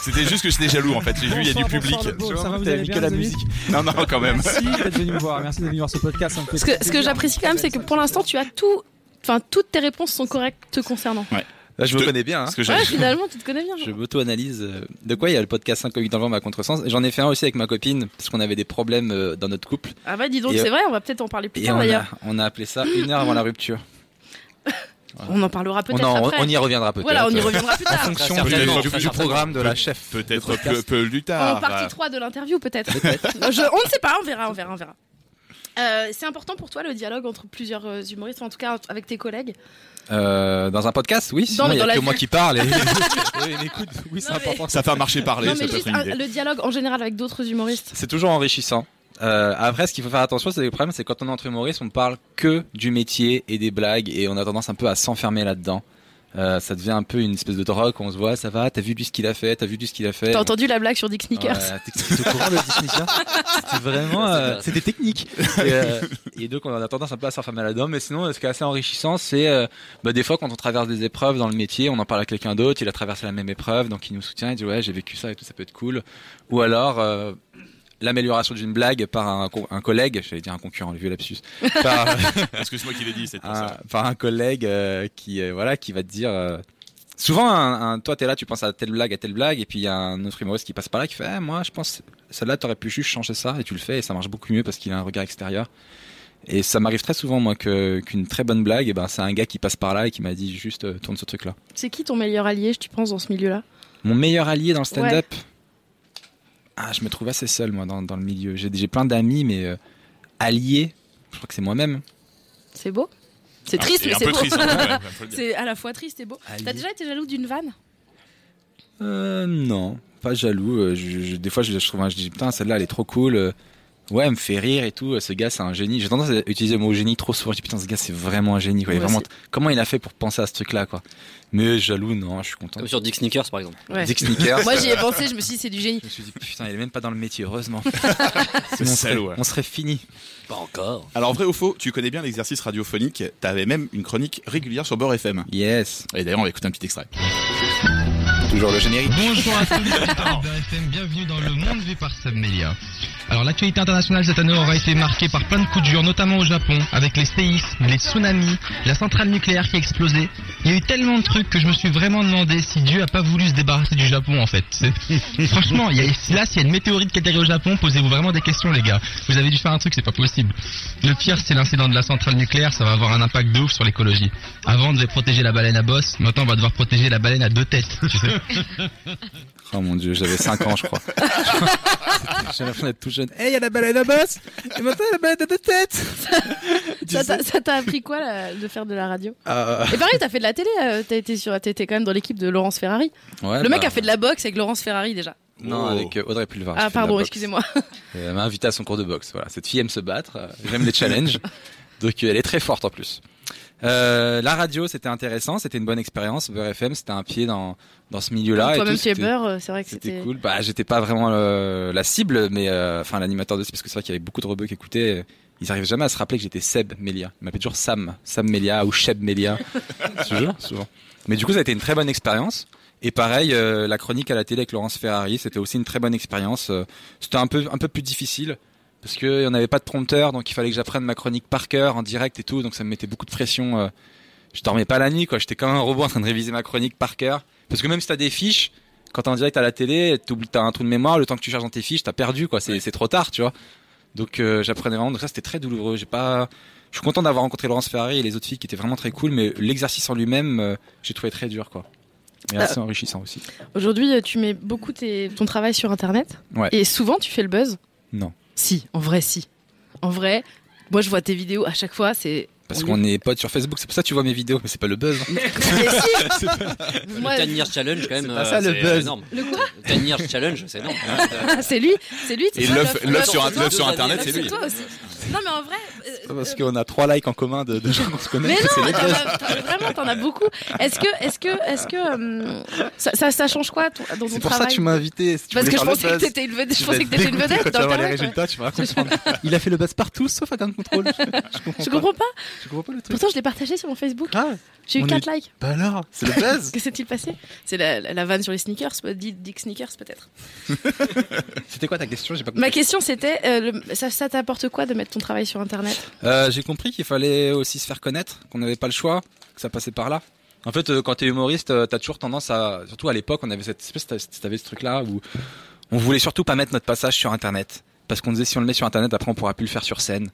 C'était juste que j'étais jaloux en fait. J'ai vu, il y a du public. bonsoir, bon, ça va, vous T'as vu que la musique. Non, non, quand même. Merci d'être venu me voir. Merci d'être venu voir ce podcast. Ce que, ce que j'apprécie quand même, c'est que pour l'instant, tu as tout. Enfin, toutes tes réponses sont correctes te concernant. Là, je me Te- connais bien. Hein. Parce que Ouais, *laughs* finalement, tu te connais bien. Je m'auto-analyse. euh, De quoi il y a le podcast 5 comiques dans le vent, ma contresens. J'en ai fait un aussi avec ma copine, parce qu'on avait des problèmes euh, dans notre couple. Ah bah dis donc, c'est euh, vrai, on va peut-être en parler plus Et tard on a, d'ailleurs. on a appelé ça une heure avant la rupture. *laughs* On en parlera peut-être en- après. on y reviendra peut-être. Voilà, on y reviendra plus En tard. fonction Très du, programme de la chef. Peut-être plus En tard. partie 3 de l'interview peut-être. On ne sait pas, on verra, on verra, on verra. Euh, c'est important pour toi le dialogue entre plusieurs euh, humoristes, en tout cas avec tes collègues. Euh, dans un podcast, oui. Sinon, il y dans a que vie. moi qui parle. Et, *laughs* *laughs* écoute, oui, c'est mais- important. Ça fait un marché parler, non, ça mais juste un- le dialogue en général avec d'autres humoristes. C'est toujours enrichissant. Après, ce qu'il faut faire attention, c'est le problème, c'est quand on est entre humoristes, on parle que du métier et des blagues, et on a tendance un peu à s'enfermer là-dedans. Euh, ça devient un peu une espèce de drogue. On se voit, ça va, t'as vu lui ce qu'il a fait, t'as vu lui ce qu'il a fait. T'as entendu la blague sur Dick Sneakers Ouais, t'es- au courant de Dick Sneakers *laughs* C'était vraiment, euh, c'était technique. Et, euh, et donc on a tendance un peu à s'enfermer là-dedans. Mais sinon, ce qui est assez enrichissant, c'est euh, bah, des fois quand on traverse des épreuves dans le métier, on en parle à quelqu'un d'autre, il a traversé la même épreuve, donc il nous soutient, il dit ouais j'ai vécu ça et tout, ça peut être cool. Ou alors euh, l'amélioration d'une blague par un, co- un collègue, j'allais dire un concurrent, le vieux lapsus, *laughs* par, Parce que c'est moi qui l'ai dit, c'est ça. par un collègue euh, qui euh, voilà qui va te dire euh, souvent un, un- toi t'es là tu penses à telle blague à telle blague et puis il y a un autre humoriste qui passe par là qui fait Ah, moi je pense celle-là t'aurais pu juste changer ça et tu le fais et ça marche beaucoup mieux parce qu'il a un regard extérieur. Et ça m'arrive très souvent moi que qu'une très bonne blague et ben c'est un gars qui passe par là et qui m'a dit juste euh, tourne ce truc là C'est qui ton meilleur allié, tu penses, dans ce milieu-là? Mon meilleur allié dans le stand-up? Ah je me trouve assez seul moi dans, dans le milieu j'ai j'ai plein d'amis mais euh, alliés je crois que c'est moi-même C'est beau C'est Ah, triste, et mais un c'est peu beau. c'est à la fois triste et beau. T'as déjà été jaloux d'une vanne? Euh, non, pas jaloux. euh, je- je- des fois, je, je trouve, je dis putain, celle-là, elle est trop cool. Ouais, elle me fait rire et tout. Ce gars, c'est un génie. J'ai tendance à utiliser le mot génie trop souvent. Je dis putain, ce gars, c'est vraiment un génie. Quoi. Ouais, vraiment... Comment il a fait pour penser à ce truc-là, quoi? Mais jaloux, non, je suis content. Comme sur Dick Sneakers, par exemple. Ouais. Dick Sneakers. Moi j'y ai pensé, je me suis dit c'est du génie. Je me suis dit putain, il est même pas dans le métier, heureusement. C'est *laughs* Sinon, on serait, salaud, ouais. on serait fini. Pas encore. Alors vrai ou faux, tu connais bien l'exercice radiophonique, t'avais même une chronique régulière sur Beurre FM. Yes. Et d'ailleurs, on va écouter un petit extrait. Toujours le générique. Bonjour à tous les auditeurs de Beurre FM, bienvenue dans le monde vu par Sam Melia. Alors l'actualité internationale cette année aura été marquée par plein de coups durs, notamment au Japon, avec les séismes, les tsunamis, la centrale nucléaire qui a explosé. Il y a eu tellement de trucs que je me suis vraiment demandé si Dieu a pas voulu se débarrasser du Japon en fait. *laughs* Franchement, il y a, là s'il y a une météorite qui atterrit au Japon, posez-vous vraiment des questions les gars. Vous avez dû faire un truc, c'est pas possible. Le pire c'est l'incident de la centrale nucléaire, ça va avoir un impact de ouf sur l'écologie. Avant on devait protéger la baleine à bosse, maintenant on va devoir protéger la baleine à deux têtes, tu sais. *laughs* Oh mon dieu, j'avais 5 ans, je crois. *laughs* J'ai l'impression d'être tout jeune. Hey, il y a la baleine à bosse Et maintenant, il y a la baleine à deux têtes *laughs* Ça t'a- ça t'a appris quoi là, de faire de la radio Euh, Et pareil, t'as fait de la télé, euh, t'as été sur, t'étais quand même dans l'équipe de Laurence Ferrari. Ouais, Le mec bah, a fait de la boxe avec Laurence Ferrari déjà. Non, avec euh, Audrey Pulvar. Ah pardon, excusez-moi. *laughs* Et Elle m'a invité à son cours de boxe. Voilà, cette fille aime se battre. euh, J'aime les challenges. *laughs* Donc euh, elle est très forte en plus. Euh, la radio, c'était intéressant, c'était une bonne expérience. Beurre FM, c'était un pied dans dans ce milieu-là. Toi-même tout, tu es c'était- beurre, euh, c'est vrai que C'était cool. Bah, j'étais pas vraiment euh, la cible, mais euh, enfin l'animateur de parce que c'est vrai qu'il y avait beaucoup de rebeux qui écoutaient. Ils arrivent jamais à se rappeler que j'étais Seb Melia. Ils m'appelaient toujours Sam, Sam Melia ou Cheb Melia. *laughs* toujours, souvent. Mais du coup, ça a été une très bonne expérience. Et pareil, euh, la chronique à la télé avec Laurence Ferrari, c'était aussi une très bonne expérience. Euh, C'était un peu un peu plus difficile parce que on n'avait pas de prompteur, donc il fallait que j'apprenne ma chronique par cœur en direct et tout, donc ça me mettait beaucoup de pression. euh. Je dormais pas la nuit, quoi. J'étais comme un robot en train de réviser ma chronique par cœur. Parce que même si t'as des fiches, quand t'es en direct à la télé, t'oublies- t'as un trou de mémoire, le temps que tu charges dans tes fiches, t'as perdu, quoi. C'est c'est trop tard, tu vois. Donc euh, j'apprenais vraiment. Donc ça, c'était très douloureux. J'ai pas. Je suis content d'avoir rencontré Laurence Ferrari et les autres filles qui étaient vraiment très cool, mais l'exercice en lui-même, euh, j'ai trouvé très dur, quoi. Assez Euh, enrichissant aussi. Aujourd'hui, euh, tu mets beaucoup tes- ton travail sur internet. Ouais. Et souvent, tu fais le buzz? Non. Si, en vrai, si. En vrai, moi, je vois tes vidéos à chaque fois, c'est. Parce on qu'on est potes sur Facebook, c'est pour ça que tu vois mes vidéos, mais c'est pas le buzz. hein. *laughs* *laughs* Moi, le 10 years challenge, quand même. C'est pas euh, ça, le c'est buzz. énorme. Le quoi Le 10 years challenge, c'est énorme. *laughs* c'est lui, c'est lui. c'est Et l'œuf- l'œuf. sur un- L'œuf, l'œuf sur c'est Internet, c'est lui. toi aussi. Non, mais en vrai. euh, Parce qu'on a trois likes en commun de, de gens qu'on se connaît. Mais c'est non, les t'en buzz. as- t'en- vraiment, t'en as beaucoup. Est-ce que, est-ce que, est-ce que, euh, ça, ça, ça change quoi ton- dans ton C'est pour ça travail que tu m'as invité. si tu Parce voulais que je faire le pensais que buzz. t'étais une vedette. Je Tu pensais vas que t'étais une vedette. Quand tu vas voir les d'Internet, résultats, tu vas comprendre. Il a fait le buzz partout, sauf à Gun Control. Je comprends Je pas. comprends pas. Je comprends pas le truc. Pourtant, je l'ai partagé sur mon Facebook. J'ai eu on 4 est- likes. Bah alors, c'est le buzz. *laughs* Que s'est-il passé? C'est la, la, la vanne sur les sneakers, Dick Sneakers peut-être. *laughs* C'était quoi ta question? J'ai pas compris. Ma question c'était, euh, le- ça, ça t'apporte quoi de mettre ton travail sur Internet? Euh, J'ai compris qu'il fallait aussi se faire connaître, qu'on n'avait pas le choix, que ça passait par là. En fait, euh, quand t'es humoriste, euh, t'as toujours tendance à, surtout à l'époque, on avait cette espèce, t'avais ce truc-là où on voulait surtout pas mettre notre passage sur Internet, parce qu'on disait si on le met sur Internet, après on pourra plus le faire sur scène,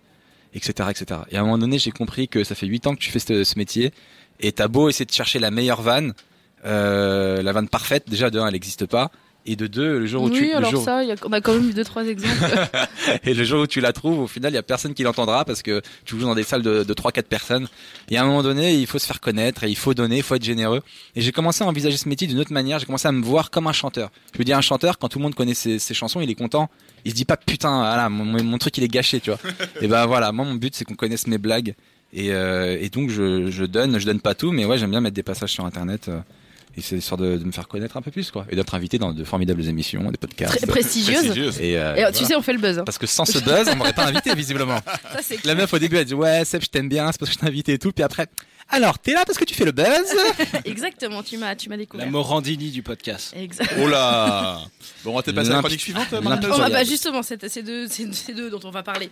etc., etc. Et à un moment donné, j'ai compris que ça fait 8 ans que tu fais ce, ce métier, et t'as beau essayer de chercher la meilleure vanne, euh, la vanne parfaite, déjà de un, elle n'existe pas, et de deux, le jour où Oui, tu, le alors jour- ça, il y a- on a quand même eu deux trois exemples. *laughs* et le jour où tu la trouves, au final, il y a personne qui l'entendra parce que tu joues dans des salles de, de 3-4 personnes. Et à un moment donné, il faut se faire connaître et il faut donner, il faut être généreux. Et j'ai commencé à envisager ce métier d'une autre manière. J'ai commencé à me voir comme un chanteur. Je veux dire, un chanteur, quand tout le monde connaît ses, ses chansons, il est content. Il se dit pas putain, voilà, mon, mon- mon truc il est gâché, tu vois. *laughs* et ben voilà, moi mon but c'est qu'on connaisse mes blagues. Et, euh, et donc je, je donne, je donne pas tout, mais ouais, j'aime bien mettre des passages sur internet. euh, et c'est histoire de, de me faire connaître un peu plus, quoi. Et d'être invité dans de formidables émissions, des podcasts. Très prestigieuses. Et, euh, Et, tu sais, on fait le buzz. hein. Parce que sans ce buzz, on m'aurait pas invité, visiblement. Ça, c'est La meuf, au début, elle dit, ouais, Seb, je t'aime bien, c'est parce que je t'ai invité et tout. Puis après, alors, t'es là parce que tu fais le buzz? *laughs* Exactement, tu m'as, tu m'as découvert. La Morandini du podcast. Exact. Oh là Bon, on va peut-être passer à la chronique suivante, Oh, bah, justement, c'est c'est deux, deux dont on va parler.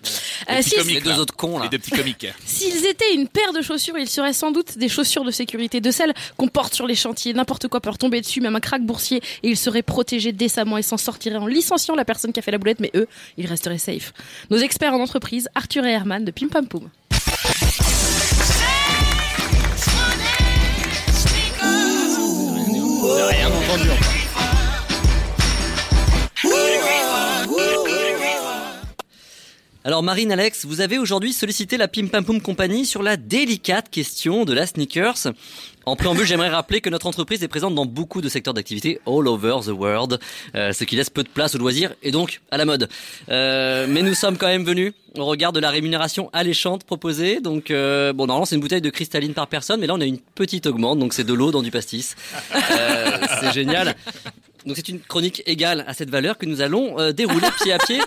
Euh, comiques, Les deux là. autres cons, là. Et des petits comiques. *laughs* S'ils étaient une paire de chaussures, ils seraient sans doute des chaussures de sécurité, de celles qu'on porte sur les chantiers. N'importe quoi peut leur tomber dessus, même un crack boursier, et ils seraient protégés décemment et s'en sortiraient en licenciant la personne qui a fait la boulette, mais eux, ils resteraient safe. Nos experts en entreprise, Arthur et Herman de Pim Pam Poum. J'ai rien entendu Alors Marine, Alex, vous avez aujourd'hui sollicité la Pim Pam Poum Company sur la délicate question de la sneakers. En préambule, j'aimerais rappeler que notre entreprise est présente dans beaucoup de secteurs d'activité all over the world, euh, ce qui laisse peu de place au loisir et donc à la mode. Euh, mais nous sommes quand même venus au regard de la rémunération alléchante proposée. Donc euh, bon, normalement c'est une bouteille de cristalline par personne, mais là on a une petite augmente, donc c'est de l'eau dans du pastis. Euh, c'est génial. Donc c'est une chronique égale à cette valeur que nous allons euh, dérouler pied à pied.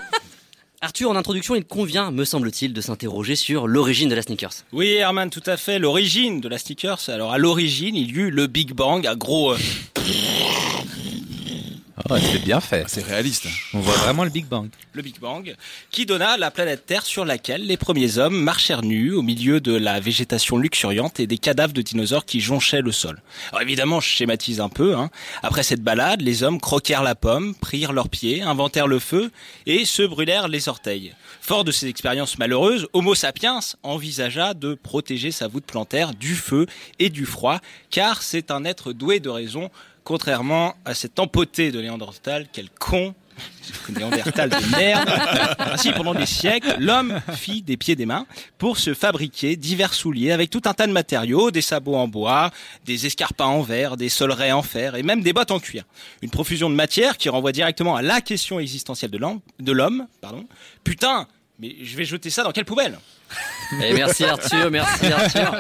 Arthur, en introduction, il convient, me semble-t-il, de s'interroger sur l'origine de la sneakers. Oui, Herman, tout à fait. L'origine de la sneakers. Alors, à l'origine, il y eut le Big Bang, un gros. euh, Oh, c'est bien fait. C'est réaliste. On voit vraiment le Big Bang. le Big Bang, qui donna la planète Terre sur laquelle les premiers hommes marchèrent nus au milieu de la végétation luxuriante et des cadavres de dinosaures qui jonchaient le sol. Alors évidemment, je schématise un peu. Hein. Après cette balade, les hommes croquèrent la pomme, prirent leurs pieds, inventèrent le feu et se brûlèrent les orteils. Fort de ces expériences malheureuses, Homo sapiens envisagea de protéger sa voûte plantaire du feu et du froid, car c'est un être doué de raison, contrairement à cet empoté de Néandertal, quel con Néandertal de merde. *laughs* Ainsi, pendant des siècles, l'homme fit des pieds des mains pour se fabriquer divers souliers avec tout un tas de matériaux, des sabots en bois, des escarpins en verre, des solerets en fer et même des bottes en cuir. Une profusion de matière qui renvoie directement à la question existentielle de l'homme. De l'homme, pardon. Putain, mais je vais jeter ça dans quelle poubelle? Merci Arthur, merci Arthur.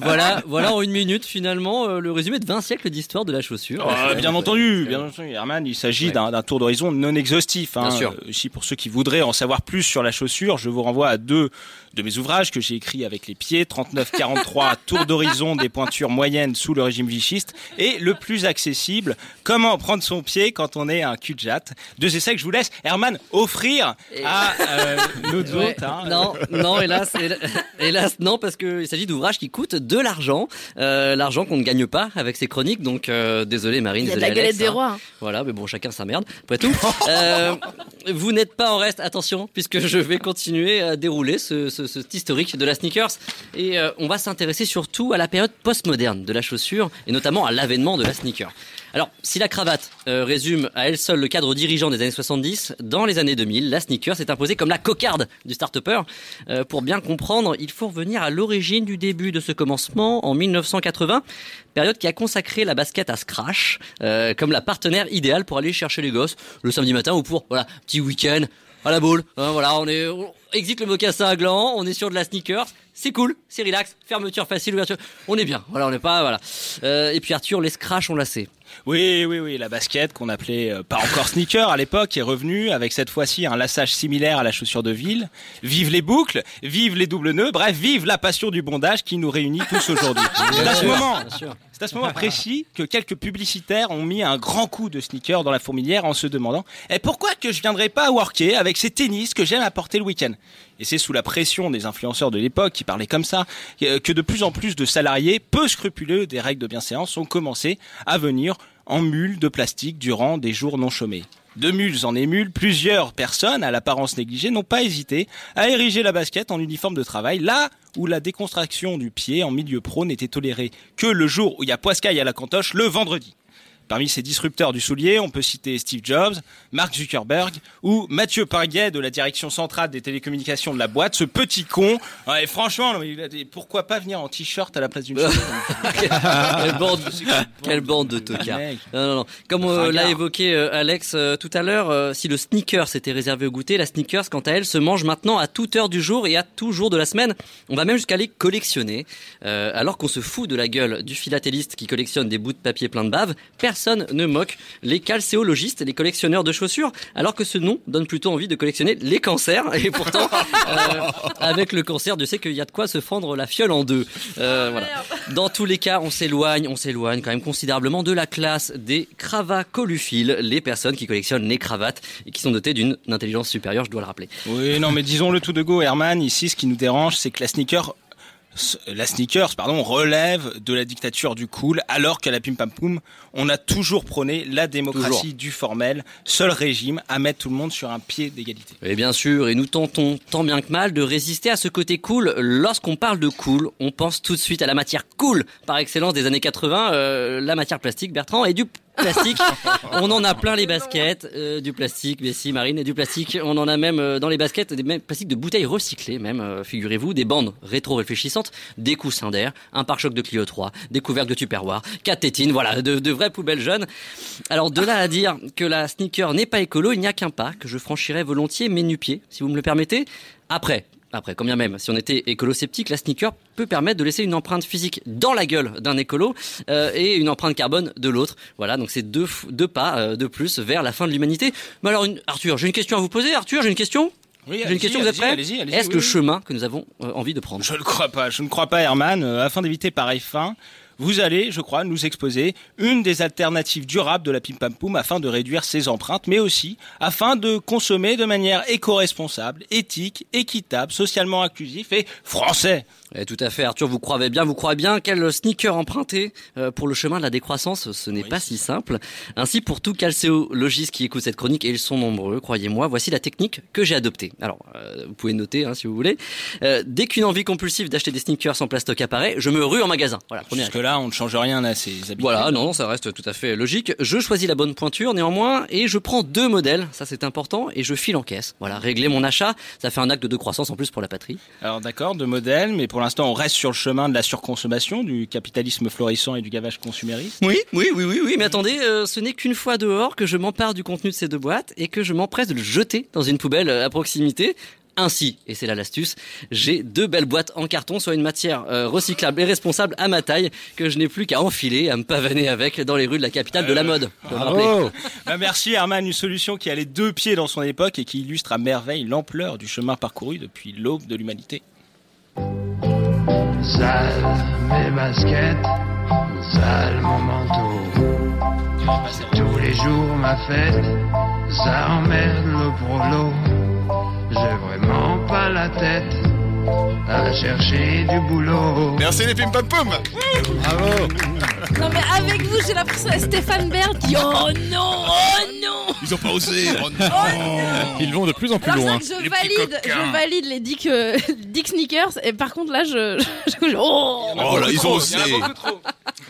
voilà, voilà en une minute finalement euh, le résumé de 20 siècles d'histoire de la chaussure. Ah, bien entendu, bien entendu, Herman, il s'agit d'un d'un tour d'horizon non exhaustif. Hein. Bien sûr. Euh, Si pour ceux qui voudraient en savoir plus sur la chaussure, je vous renvoie à deux de mes ouvrages que j'ai écrits avec les pieds, 39-43, *laughs* Tour d'horizon des pointures moyennes sous le régime vichiste, et le plus accessible, Comment prendre son pied quand on est un cul de jatte. Deux essais que je vous laisse, Herman, offrir à euh, *laughs* nos Ouais. hôtes. hein. Non, non, hélas, hélas, *laughs* hélas, non, parce que il s'agit d'ouvrages qui coûtent de l'argent, euh, l'argent qu'on ne gagne pas avec ces chroniques. Donc, euh, désolé Marine, Il y a de désolé la galette des hein. rois. hein. Voilà, mais bon, chacun sa merde, après tout. Euh, vous n'êtes pas en reste, attention, puisque je vais continuer à dérouler ce, ce, cet historique de la sneakers. Et euh, on va s'intéresser surtout à la période postmoderne de la chaussure, et notamment à l'avènement de la sneaker. Alors, si la cravate euh, résume à elle seule le cadre dirigeant des années 70, dans les années 2000, la sneaker s'est imposée comme la cocarde du start-upper. Euh, pour bien comprendre, il faut revenir à l'origine du début de ce commencement, en 1980, période qui a consacré la basket à Scratch euh, comme la partenaire idéale pour aller chercher les gosses le samedi matin ou pour voilà petit week-end à la boule. Hein, voilà, on est exit le mocassin à gland, on est sur de la sneakers, c'est cool, c'est relax, fermeture facile, ouverture, on est bien. Voilà, on n'est pas voilà. Euh, et puis Arthur, les Scratch, on l'a sait. Oui, oui, oui, la basket qu'on appelait euh, pas encore sneaker à l'époque est revenue avec cette fois-ci un lassage similaire à la chaussure de ville. Vive les boucles, vive les doubles nœuds, bref, vive la passion du bondage qui nous réunit tous aujourd'hui. *laughs* C'est à ce moment. C'est à ce moment *laughs* précis que quelques publicitaires ont mis un grand coup de sneaker dans la fourmilière en se demandant "Et pourquoi que je viendrais pas worker avec ces tennis que j'aime apporter le week-end? Et c'est sous la pression des influenceurs de l'époque qui parlaient comme ça que de plus en plus de salariés peu scrupuleux des règles de bienséance ont commencé à venir en mules de plastique durant des jours non chômés. De mules en émules, plusieurs personnes à l'apparence négligée n'ont pas hésité à ériger la basket en uniforme de travail, là où la déconstruction du pied en milieu pro n'était tolérée que le jour où il y a poiscaille à la cantoche, le vendredi. Parmi ces disrupteurs du soulier, on peut citer Steve Jobs, Mark Zuckerberg ou Mathieu Pinguet de la direction centrale des télécommunications de la boîte, ce petit con. Ouais, franchement, pourquoi pas venir en t-shirt à la place d'une *laughs* chemise quelle, bande, quelle bande de tocards. Non, non, non. Comme euh, l'a évoqué euh, Alex euh, tout à l'heure, si le sneaker s'était réservé au goûter, la sneakers, quant à elle, se mange maintenant à toute heure du jour et à tout jour de la semaine. On va même jusqu'à les collectionner. Alors qu'on se fout de la gueule du philatéliste qui collectionne des bouts de papier plein de bave, personne ne moque les calcéologistes, les collectionneurs de chaussures, alors que ce nom donne plutôt envie de collectionner les cancers. Et pourtant, euh, avec le cancer, Dieu sait qu'il y a de quoi se fendre la fiole en deux. Euh, voilà. Dans tous les cas, on s'éloigne, on s'éloigne quand même considérablement de la classe des cravacoluphiles, les personnes qui collectionnent les cravates et qui sont dotées d'une intelligence supérieure, je dois le rappeler. Oui, non, mais disons-le tout de go, Herman. Ici, ce qui nous dérange, c'est que la sneaker, la sneakers, pardon, relève de la dictature du cool, alors qu'à la pim pam poum, on a toujours prôné la démocratie Toujours. du formel, seul régime à mettre tout le monde sur un pied d'égalité. Et bien sûr, et nous tentons tant bien que mal de résister à ce côté cool. Lorsqu'on parle de cool, on pense tout de suite à la matière cool par excellence des années 80, euh, la matière plastique, Bertrand, et du plastique. on en a plein les baskets, euh, du plastique, mais si Marine, et du plastique. On en a même euh, dans les baskets des plastiques de bouteilles recyclées, même, euh, figurez-vous, des bandes rétro-réfléchissantes, des coussins d'air, un pare-choc de Clio 3, des couvercles de Tupperware, quatre tétines, voilà, de, de vraies poubelles jeunes. Alors de là à dire que la sneaker n'est pas écolo, il n'y a qu'un pas que je franchirais volontiers mes nu-pieds, si vous me le permettez. Après, après, quand bien même, si on était écolo-sceptique, la sneaker peut permettre de laisser une empreinte physique dans la gueule d'un écolo euh, et une empreinte carbone de l'autre. Voilà, donc c'est deux, pas euh, de plus vers la fin de l'humanité. Mais alors, une- Arthur, j'ai une question à vous poser. Arthur, j'ai une question? Oui, J'ai une allez-y, question, vous êtes prêts Est-ce oui, le oui. chemin que nous avons euh, envie de prendre? Je ne crois pas, je ne crois pas Herman. Euh, afin d'éviter pareille fin, vous allez, je crois, nous exposer une des alternatives durables de la pim pam poum afin de réduire ses empreintes, mais aussi afin de consommer de manière éco-responsable, éthique, équitable, socialement inclusif et français. Eh, tout à fait, Arthur, vous croyez bien, vous croyez bien quel sneaker emprunter euh, pour le chemin de la décroissance, ce n'est pas si simple. Ainsi, pour tout calcéologiste qui écoute cette chronique, et ils sont nombreux, croyez-moi, voici la technique que j'ai adoptée. Alors, euh, vous pouvez noter hein, si vous voulez. Euh, dès qu'une envie compulsive d'acheter des sneakers en plastoc apparaît, je me rue en magasin. Voilà, première là, on ne change rien à ses habitudes. voilà, non, ça reste tout à fait logique. Je choisis la bonne pointure néanmoins et je prends deux modèles, ça c'est important, et je file en caisse. Voilà, régler mon achat, ça fait un acte de croissance en plus pour la patrie. Alors d'accord, de modèles, mais pour l'instant, on reste sur le chemin de la surconsommation, du capitalisme florissant et du gavage consumériste. Oui, oui, oui, oui, oui, mais attendez, euh, ce n'est qu'une fois dehors que je m'empare du contenu de ces deux boîtes et que je m'empresse de le jeter dans une poubelle à proximité. Ainsi, et c'est là l'astuce, j'ai deux belles boîtes en carton, soit une matière euh, recyclable et responsable à ma taille, que je n'ai plus qu'à enfiler, à me pavaner avec dans les rues de la capitale de la mode. Rappeler. *laughs* Bah, merci Herman, une solution qui a les deux pieds dans son époque et qui illustre à merveille l'ampleur du chemin parcouru depuis l'aube de l'humanité. Sale mes baskets, sale mon manteau. Tous les jours ma fête, ça emmerde le prolo. J'ai vraiment pas la tête à chercher du boulot. Merci les pim pam poum Bravo Non mais avec vous, j'ai l'impression à Stéphane Bern qui oh non, oh non. Ils ont pas osé oh Ils vont de plus en plus Alors loin. que je valide, je valide les Dick, euh, *laughs* Dick Sneakers et par contre là je, je, je- oh. Oh là, ils ont osé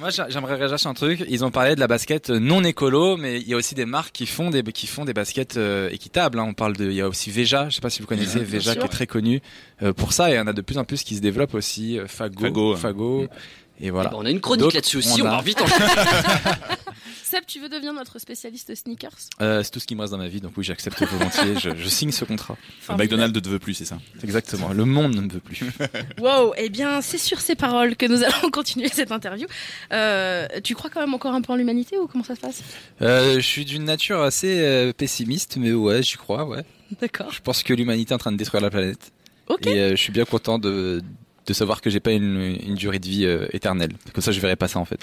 Moi, j'a- j'aimerais réagir sur un truc. Ils ont parlé de la basket non écolo, mais il y a aussi des marques qui font des qui font des baskets euh, équitables. hein. On parle de, il y a aussi Veja. Je sais pas si vous connaissez Veja, qui est très connu euh, pour ça. Et il y en a de plus en plus qui se développent aussi. euh, Fago, Fago, Fago. hein. Et voilà. On a une chronique là-dessus aussi, on, a- va vite en *laughs* Seb, tu veux devenir notre spécialiste sneakers? Euh, c'est tout ce qui me reste dans ma vie, donc oui, j'accepte volontiers. je, je signe ce contrat. Le McDonald's ne veut plus, c'est ça? Exactement. Le monde ne me veut plus. *laughs* Wow, eh bien c'est sur ces paroles que nous allons *laughs* continuer cette interview. Euh, tu crois quand même encore un peu en l'humanité ou comment ça se passe? Euh, je suis d'une nature assez euh, pessimiste, mais ouais, j'y crois, ouais. D'accord. Je pense que l'humanité est en train de détruire la planète. Et euh, je suis bien content de, de savoir que j'ai pas une, une durée de vie euh, éternelle. Comme ça, je verrai pas ça en fait.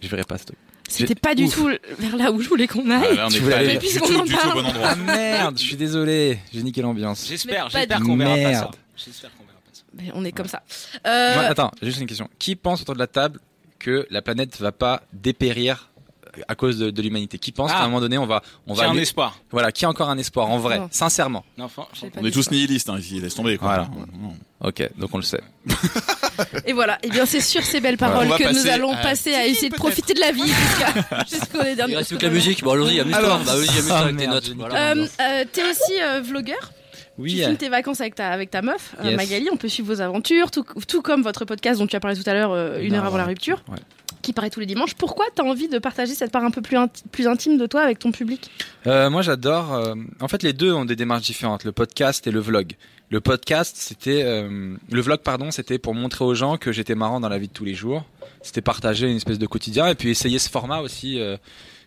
Je verrai pas ce truc. C'était pas du Ouf. tout vers là où je voulais qu'on aille. Ah, là, on Tu voulais du tout- en du tout bon endroit. Ah merde, je suis désolé, j'ai niqué l'ambiance. J'espère, j'espère qu'on verra pas ça. J'espère qu'on verra pas ça. Mais on est comme ça. Euh, attends, juste une question. Qui pense autour de la table que la planète va pas dépérir à cause de, de l'humanité Qui pense Ah. qu'à un moment donné, on va, on Qui va a un aller- espoir. Voilà, qui a encore un espoir en vrai, Non. sincèrement. Non, enfin, On est tous nihilistes hein, ici, laisse tomber quoi. Voilà. Ok, donc on le sait. *laughs* Et voilà, et bien c'est sur ces belles paroles que nous allons à passer à essayer de profiter de la vie *laughs* jusqu'à jusqu'au Il dernier. reste plus que la musique. Bon, allons-y, amuse-toi. Bah, vas-y, amuse-toi ah, avec tes merde, notes. Euh, euh, T'es aussi euh, vlogueur? Oui. Tu filmes tes vacances avec ta, avec ta meuf, euh, Yes. Magali. On peut suivre vos aventures, tout, tout comme votre podcast dont tu as parlé tout à l'heure, euh, une Non, heure avant la rupture, Ouais. Qui paraît tous les dimanches. Pourquoi t'as envie de partager cette part un peu plus, inti- plus intime de toi avec ton public? Euh, moi, j'adore. euh, en fait, les deux ont des démarches différentes, le podcast et le vlog. Le podcast, c'était euh, le vlog, pardon, c'était pour montrer aux gens que j'étais marrant dans la vie de tous les jours. C'était partager une espèce de quotidien et puis essayer ce format aussi euh,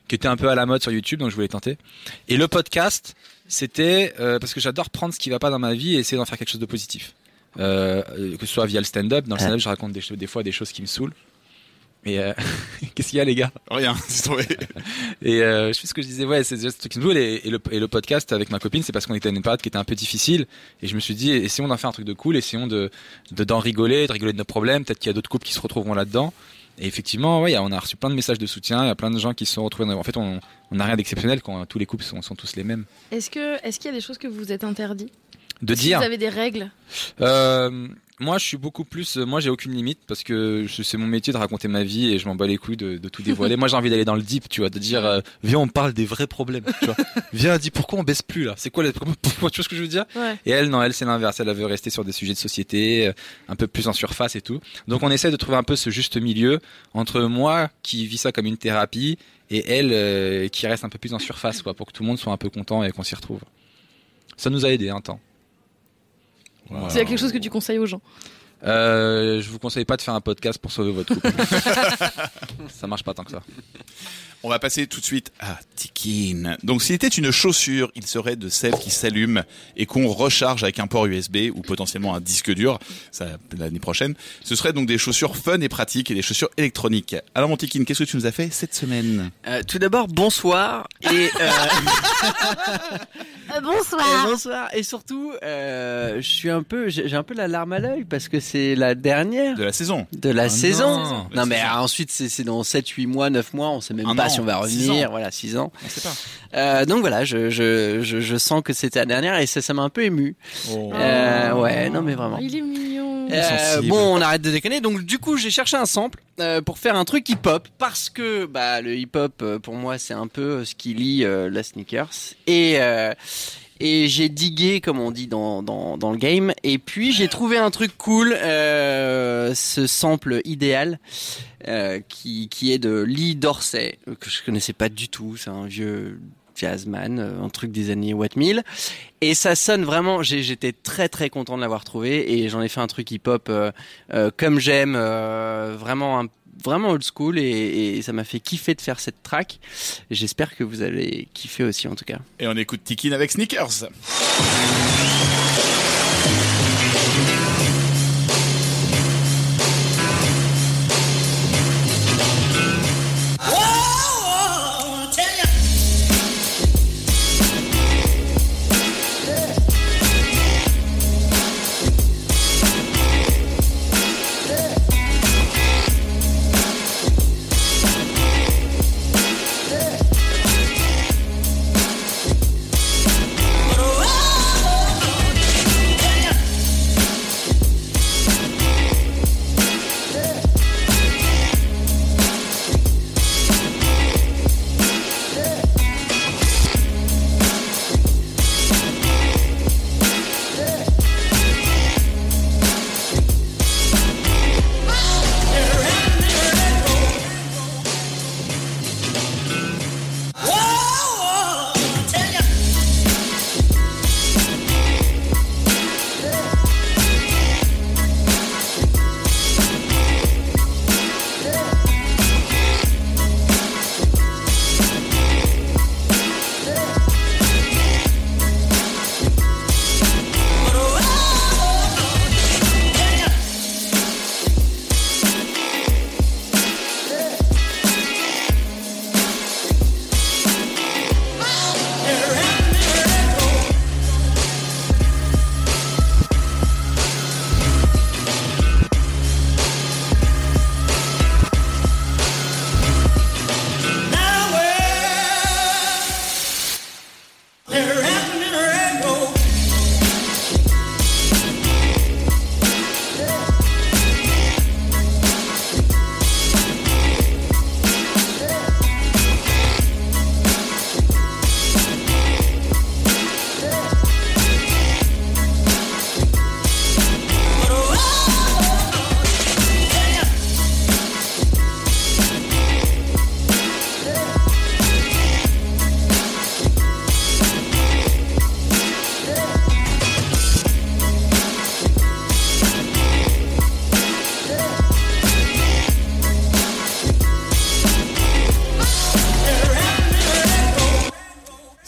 qui était un peu à la mode sur YouTube, donc je voulais tenter. Et le podcast, c'était euh, parce que j'adore prendre ce qui va pas dans ma vie et essayer d'en faire quelque chose de positif. Que ce soit via le stand-up. Dans le stand-up, je raconte des fois des choses qui me saoulent. Et euh, *laughs* qu'est-ce qu'il y a, les gars? Rien, *laughs* c'est tombé. *laughs* et euh, je sais ce que je disais, ouais, c'est juste ce truc qui me saoule. Et, et le, et le podcast avec ma copine, c'est parce qu'on était à une période qui était un peu difficile. Et je me suis dit, essayons d'en faire un truc de cool, essayons de de- d'en rigoler, de rigoler de nos problèmes. Peut-être qu'il y a d'autres couples qui se retrouveront là-dedans. Et effectivement, ouais, on a reçu plein de messages de soutien. Il y a plein de gens qui se sont retrouvés. En fait, on n'a rien d'exceptionnel quand tous les couples sont, sont tous les mêmes. Est-ce que est-ce qu'il y a des choses que vous vous êtes interdit De dire. Vous avez des règles Euh, Moi, je suis beaucoup plus. euh, Moi, j'ai aucune limite parce que c'est mon métier de raconter ma vie et je m'en bats les couilles de, de tout dévoiler. *laughs* moi, j'ai envie d'aller dans le deep, tu vois, de dire, euh, viens, on parle des vrais problèmes, tu vois. *laughs* viens, dis pourquoi on baisse plus là? C'est quoi les Pourquoi *laughs* Tu vois ce que je veux dire? Ouais. Et elle, non, elle, c'est l'inverse. Elle, veut rester sur des sujets de société, euh, un peu plus en surface et tout. Donc, on essaie de trouver un peu ce juste milieu entre moi qui vis ça comme une thérapie et elle qui reste un peu plus en surface, quoi, pour que tout le monde soit un peu content et qu'on s'y retrouve. Ça nous a aidé un temps. Voilà. S'il y a quelque chose que tu conseilles aux gens. Euh, je vous conseille pas de faire un podcast pour sauver votre couple. *laughs* ça marche pas tant que ça. On va passer tout de suite à Tikin. Donc s'il était une chaussure, il serait de celles qui s'allument et qu'on recharge avec un port USB ou potentiellement un disque dur, ça l'année prochaine. Ce serait donc des chaussures fun et pratiques et des chaussures électroniques. Alors mon Tikin, qu'est-ce que tu nous as fait cette semaine? Euh, tout d'abord, bonsoir et *laughs* euh, bonsoir. et bonsoir et surtout, euh, je suis un peu, j'ai un peu la larme à l'œil parce que c'est la dernière de la saison. de la Ah saison. non. Non, La mais saison. ah, ensuite c'est c'est dans 7 8 mois, 9 mois, on sait même Un pas an. Si on va revenir, ans. voilà, 6 ans. On sait pas. Euh, donc voilà, je, je, je, je sens que c'était la dernière et ça ça m'a un peu ému. Oh. Euh, ouais, non mais vraiment. Il est mignon. Euh, bon, on arrête de déconner. Donc du coup, j'ai cherché un sample euh, pour faire un truc hip-hop parce que bah le hip-hop pour moi c'est un peu ce qui lie euh, la sneakers et euh, et j'ai digué comme on dit dans, dans, dans le game. Et puis j'ai trouvé un truc cool euh, ce sample idéal euh, qui qui est de Lee Dorsey euh, que je connaissais pas du tout. C'est un vieux jazzman euh, un truc des années What Mill et ça sonne vraiment j'étais très très content de l'avoir trouvé. Et j'en ai fait un truc hip hop comme j'aime euh, vraiment un vraiment old school et, ça m'a fait kiffer de faire cette track j'espère que vous allez kiffer aussi en tout cas Et on écoute Tikin avec Sneakers.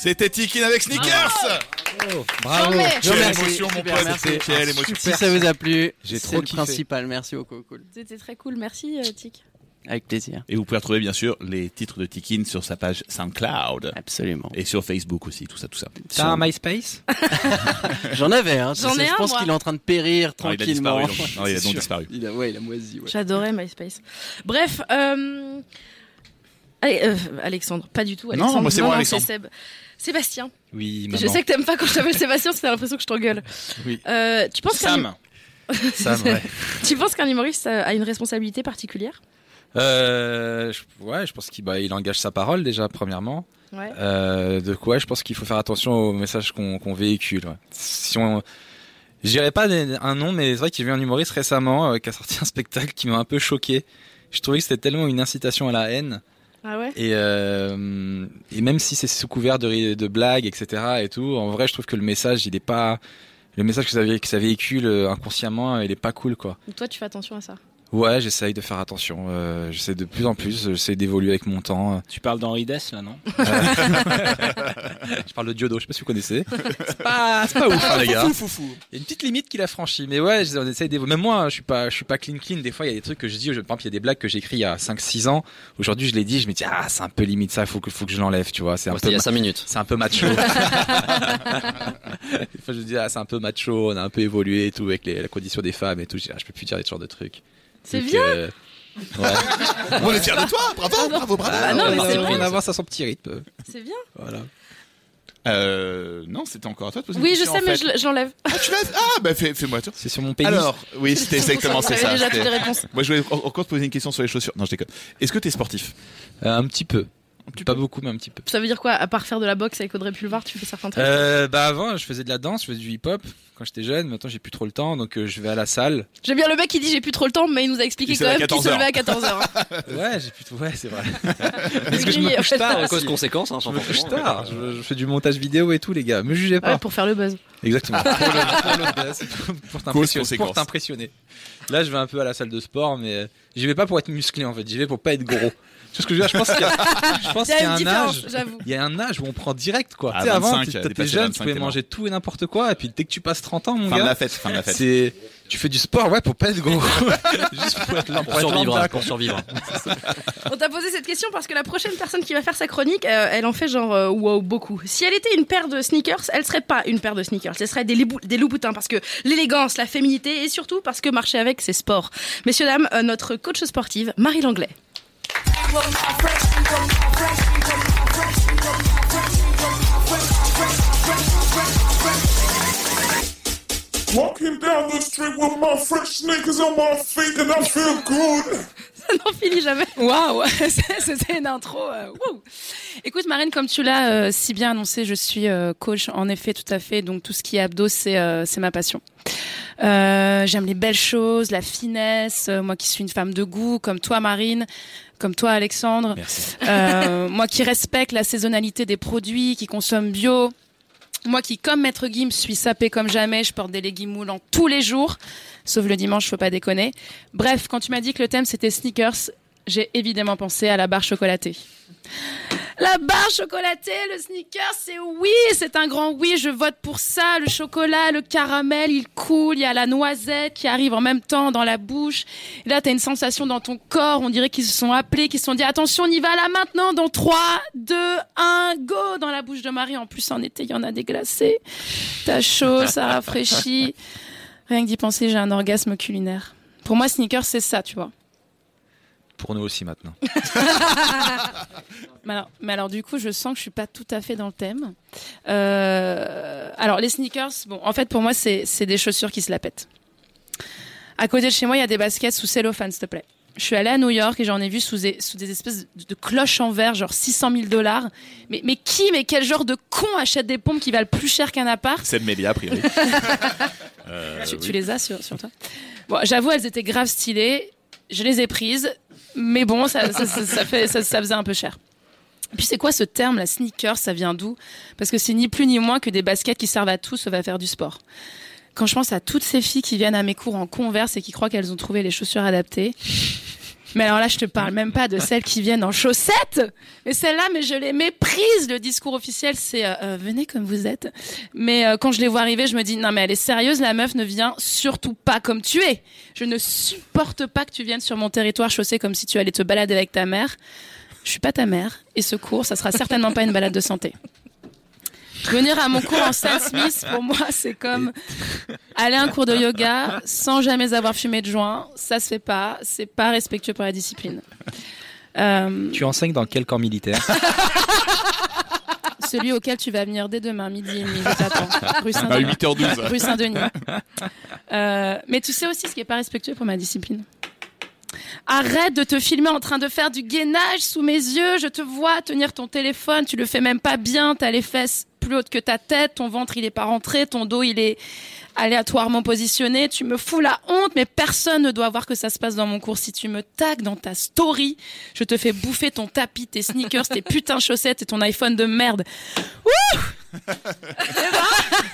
C'était Tikin avec Sneakers Bravo. Quelle Je vous remercie. émotion, mon pote. merci. Quelle émotion. Si ça vous a plu, J'ai trop le kiffé. principal. Merci beaucoup. Cool. C'était très cool. Merci, euh, Tic. Avec plaisir. Et vous pouvez retrouver bien sûr les titres de Tikin sur sa page SoundCloud. Absolument. Et sur Facebook aussi, tout ça, tout ça. T'as un MySpace *laughs* J'en avais, hein. J'en Je ai un, pense qu'il est en train de périr Non, il a tranquillement. disparu, donc. Non, *laughs* il a donc sûr. disparu. Il a, ouais, il a moisi. Ouais. J'adorais MySpace. Bref, euh... allez, euh, Alexandre, pas du tout. Non, Alexandre. moi, c'est moi, Alexandre. Seb. Sébastien. Oui, Je sais que t'aimes pas quand je t'appelle Sébastien, c'est l'impression que je t'engueule. Oui. Euh, tu penses qu'un- Sam. *laughs* Sam, ouais. *laughs* tu penses qu'un humoriste a une responsabilité particulière? Euh, je- ouais, je pense qu'il bah, il engage sa parole déjà premièrement. Ouais. Euh, de quoi Je pense qu'il faut faire attention aux messages qu'on véhicule. ouais. Si on, pas un nom, mais c'est vrai qu'il y a eu un humoriste récemment euh, qui a sorti un spectacle qui m'a un peu choqué. Je trouvais que c'était tellement une incitation à la haine. Ah ouais? Et, euh, et même si c'est sous couvert de, blagues, etc. et tout, en vrai, je trouve que le message, il est pas, le message que ça, que ça véhicule euh, inconsciemment, il est pas cool, quoi. Donc toi, tu fais attention à ça. Ouais, j'essaye de faire attention. Euh, j'essaie de plus en plus. J'essaie d'évoluer avec mon temps. Tu parles d'Henri Dess là, non *laughs* Je parle de Diodo. Je sais pas si vous connaissez. C'est pas, c'est pas ouf, hein, les gars. Fou, fou, fou. Il y a une petite limite qu'il a franchie. Mais ouais, on essaye d'évoluer. Même moi, je suis pas, je suis pas clean clean. Des fois, il y a des trucs que je dis. Je, par exemple, il y a des blagues que j'ai écrites il y a 5-6 ans. Aujourd'hui, je les dis. Je me dis, ah, c'est un peu limite ça. Faut que, faut que je l'enlève. Tu vois. C'est un Ouais, peu. c'était il y a ma- cinq minutes. C'est un peu macho. *laughs* Des fois, je dis, ah, c'est un peu macho. On a un peu évolué et tout avec les, la condition des femmes et tout. Je dis, ah, je peux plus dire ce genre de trucs. C'est bien. euh, Ouais. *laughs* On est fiers de toi, bravo, bravo, bravo. Ah, non, mais on c'est a vrai. rien à son petit rythme. C'est bien. Voilà. Euh, non, c'était encore à toi de poser une Oui, je question, sais, en mais je- j'enlève. Ah, tu l'as Ah, bah fais, fais-moi tout. C'est sur mon pays. Alors, oui, c'était exactement c'est ça. déjà toutes les réponses. Moi, je voulais en- encore te poser une question sur les chaussures. Non, je déconne. Est-ce que t'es sportif? Euh, un petit peu. Pas beaucoup, mais un petit peu. Ça veut dire quoi? À part faire de la boxe avec Audrey Pulvar, tu fais certains trucs? Euh, bah avant, je faisais de la danse, je faisais du hip-hop quand j'étais jeune. Maintenant, j'ai plus trop le temps, donc euh, je vais à la salle. J'aime bien le mec qui dit j'ai plus trop le temps, mais il nous a expliqué quand même qu'il se 14 levait à 14h. *laughs* Ouais, j'ai plus trop. Ouais, c'est vrai. *laughs* Parce que je me couche tard, à cause de conséquences, hein, Je me couche tard. Je, je fais du montage vidéo et tout, les gars. Me jugez pas. Ouais, pour faire le buzz. Exactement. *laughs* pour le, pour le buzz, pour- pour t'impressionner- conséquence. pour t'impressionner. Là, je vais un peu à la salle de sport, mais euh, j'y vais pas pour être musclé en fait. J'y vais pour pas être gros. Ce que je veux dire Je pense qu'il y a, *laughs* je pense Il y a qu'il y a une un âge. Il y a un âge où on prend direct quoi. À tu sais, avant, 25, tu- il a t'étais jeune, 25, tu pouvais manger tout et n'importe quoi, et puis dès que tu passes 30 ans, mon Fin gars, de la fête, fin de la fête. c'est tu fais du sport, ouais, pour pas être gros, *laughs* *laughs* juste pour être là, Pour survivre, lambda, hein, pour survivre. On t'a posé cette question parce que la prochaine personne qui va faire sa chronique, euh, elle en fait genre euh, wow beaucoup. Si elle était une paire de sneakers, elle serait pas une paire de sneakers, elle serait des, libou- des loups-boutins parce que l'élégance, la féminité et surtout parce que marcher avec c'est sport. Messieurs dames, euh, notre coach sportive Marie Langlais. Walking down the street with my fresh sneakers on my feet and I feel good. Ça n'en finit jamais. Waouh, *laughs* c'était une intro. euh, wouh. Écoute Marine, comme tu l'as euh, si bien annoncé, je suis euh, coach en effet tout à fait. Donc tout ce qui est abdos, c'est euh, c'est ma passion. Euh, J'aime les belles choses, la finesse. euh, moi qui suis une femme de goût, comme toi Marine, comme toi Alexandre. Euh, *laughs* moi qui respecte la saisonnalité des produits, qui consomme bio. Moi qui, comme Maître Gims, suis sapée comme jamais, je porte des leggings moulants tous les jours, sauf le dimanche, faut pas déconner. Bref, quand tu m'as dit que le thème c'était sneakers, j'ai évidemment pensé à la barre chocolatée. La barre chocolatée, le sneaker, c'est oui, c'est un grand oui, je vote pour ça. Le chocolat, le caramel, il coule, il y a la noisette qui arrive en même temps dans la bouche. Et là, t'as une sensation dans ton corps, on dirait qu'ils se sont appelés, qu'ils se sont dit attention, on y va là maintenant, dans 3, 2, 1, go dans la bouche de Marie. En plus, en été, il y en a des glacés. T'as chaud, ça rafraîchit. Rien que d'y penser, j'ai un orgasme culinaire. Pour moi, sneaker, c'est ça, tu vois. Pour nous aussi maintenant. *laughs* Mais alors, mais alors, du coup, je sens que je suis pas tout à fait dans le thème. Euh, alors, les sneakers, bon, en fait, pour moi, c'est c'est des chaussures qui se la pètent. À côté de chez moi, il y a des baskets sous cellophane, s'il te plaît. Je suis allée à New York et j'en ai vu sous des, sous des espèces de, de cloches en verre, genre 600 000 dollars. Mais, mais qui, mais quel genre de con achète des pompes qui valent plus cher qu'un appart? C'est le Mélia, a priori. *laughs* Euh, tu, oui. tu les as sur, sur toi? Bon, j'avoue, elles étaient grave stylées. Je les ai prises. Mais bon, ça, ça, fait, ça faisait un peu cher. Puis c'est quoi ce terme, la sneaker Ça vient d'où? Parce que c'est ni plus ni moins que des baskets qui servent à tout sauf à faire du sport. Quand je pense à toutes ces filles qui viennent à mes cours en converse et qui croient qu'elles ont trouvé les chaussures adaptées. Mais alors là, je te parle même pas de celles qui viennent en chaussettes. Mais celles-là, mais je les méprise. Le discours officiel, c'est euh, euh, venez comme vous êtes. Mais euh, quand je les vois arriver, je me dis non mais elle est sérieuse, la meuf ne vient surtout pas comme tu es. Je ne supporte pas que tu viennes sur mon territoire chaussée comme si tu allais te balader avec ta mère. Je suis pas ta mère et ce cours, ça sera certainement pas une balade de santé. Venir à mon cours en Stan Smith, pour *laughs* moi, c'est comme aller à un cours de yoga sans jamais avoir fumé de joint. Ça se fait pas. C'est pas respectueux pour la discipline. Euh, Tu enseignes dans quel camp militaire? *laughs* Celui auquel tu vas venir dès demain, midi et demi, je t'attends. Rue À Saint-Denis. 8h12. Rue Saint-Denis. Euh, mais tu sais aussi ce qui est pas respectueux pour ma discipline. Arrête de te filmer en train de faire du gainage sous mes yeux. Je te vois tenir ton téléphone. Tu le fais même pas bien. T'as les fesses plus hautes que ta tête. Ton ventre, il est pas rentré. Ton dos, il est aléatoirement positionné. Tu me fous la honte, mais personne ne doit voir que ça se passe dans mon cours. Si tu me tags dans ta story, je te fais bouffer ton tapis, tes sneakers, tes putains de chaussettes et ton iPhone de merde. Ouh *laughs*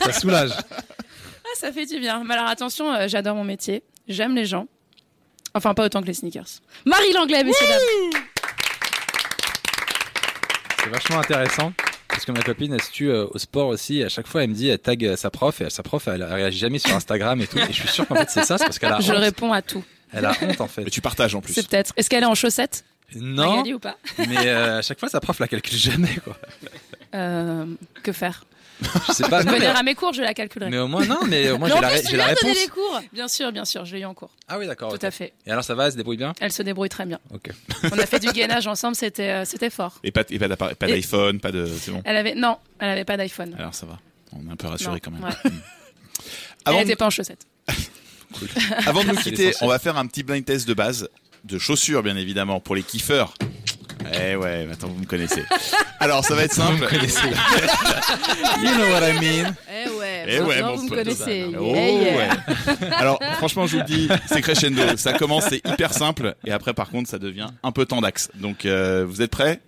Ça soulage. Ah, ça fait du bien. Mais alors attention, euh, j'adore mon métier. J'aime les gens. Enfin, pas autant que les sneakers. Marie Langlais, messieurs, dames. C'est vachement intéressant. Parce que ma copine, elle se tue euh, au sport aussi. À chaque fois, elle me dit, elle tag euh, sa prof. Et sa prof, elle réagit jamais sur Instagram et tout. Et je suis sûr qu'en fait, c'est ça. C'est parce qu'elle a Je honte. réponds à tout. Elle a honte, en fait. Mais tu partages en plus. C'est peut-être. Est-ce qu'elle est en chaussettes Non. Magali ou pas? Mais euh, à chaque fois, sa prof la calcule jamais, quoi. Euh, Que faire? Je sais pas. mais, Venir à mes cours, je la calculerai. mais au moins, non, mais au moins, j'ai la, ré- j'ai la réponse. les cours. Bien sûr, bien sûr, je l'ai eu en cours. Ah oui, d'accord. Tout à fait. Et alors, ça va, elle se débrouille bien? Elle se débrouille très bien. Ok. On a fait du gainage ensemble, c'était euh, c'était fort. Et pas, et pas d'appareil- pas Et- d'iPhone, pas de. C'est bon. Elle avait non, elle avait pas d'iPhone. Alors ça va. On est un peu rassuré quand même. ouais. Mm. Elle Avant, était pas en chaussettes. *laughs* avant de nous quitter, on va faire un petit blind test de base de chaussures, bien évidemment, pour les kiffeurs. Eh ouais, attends, vous me connaissez. Alors, ça va être simple. *laughs* you know what I mean. Eh ouais, Eh maintenant, ouais, vous me connaissez. Oh, Yeah, yeah. ouais. *laughs* Alors, franchement, je vous le dis, c'est crescendo. Ça commence, c'est hyper simple. Et après, par contre, ça devient un peu tendax. Donc, euh, vous êtes prêts?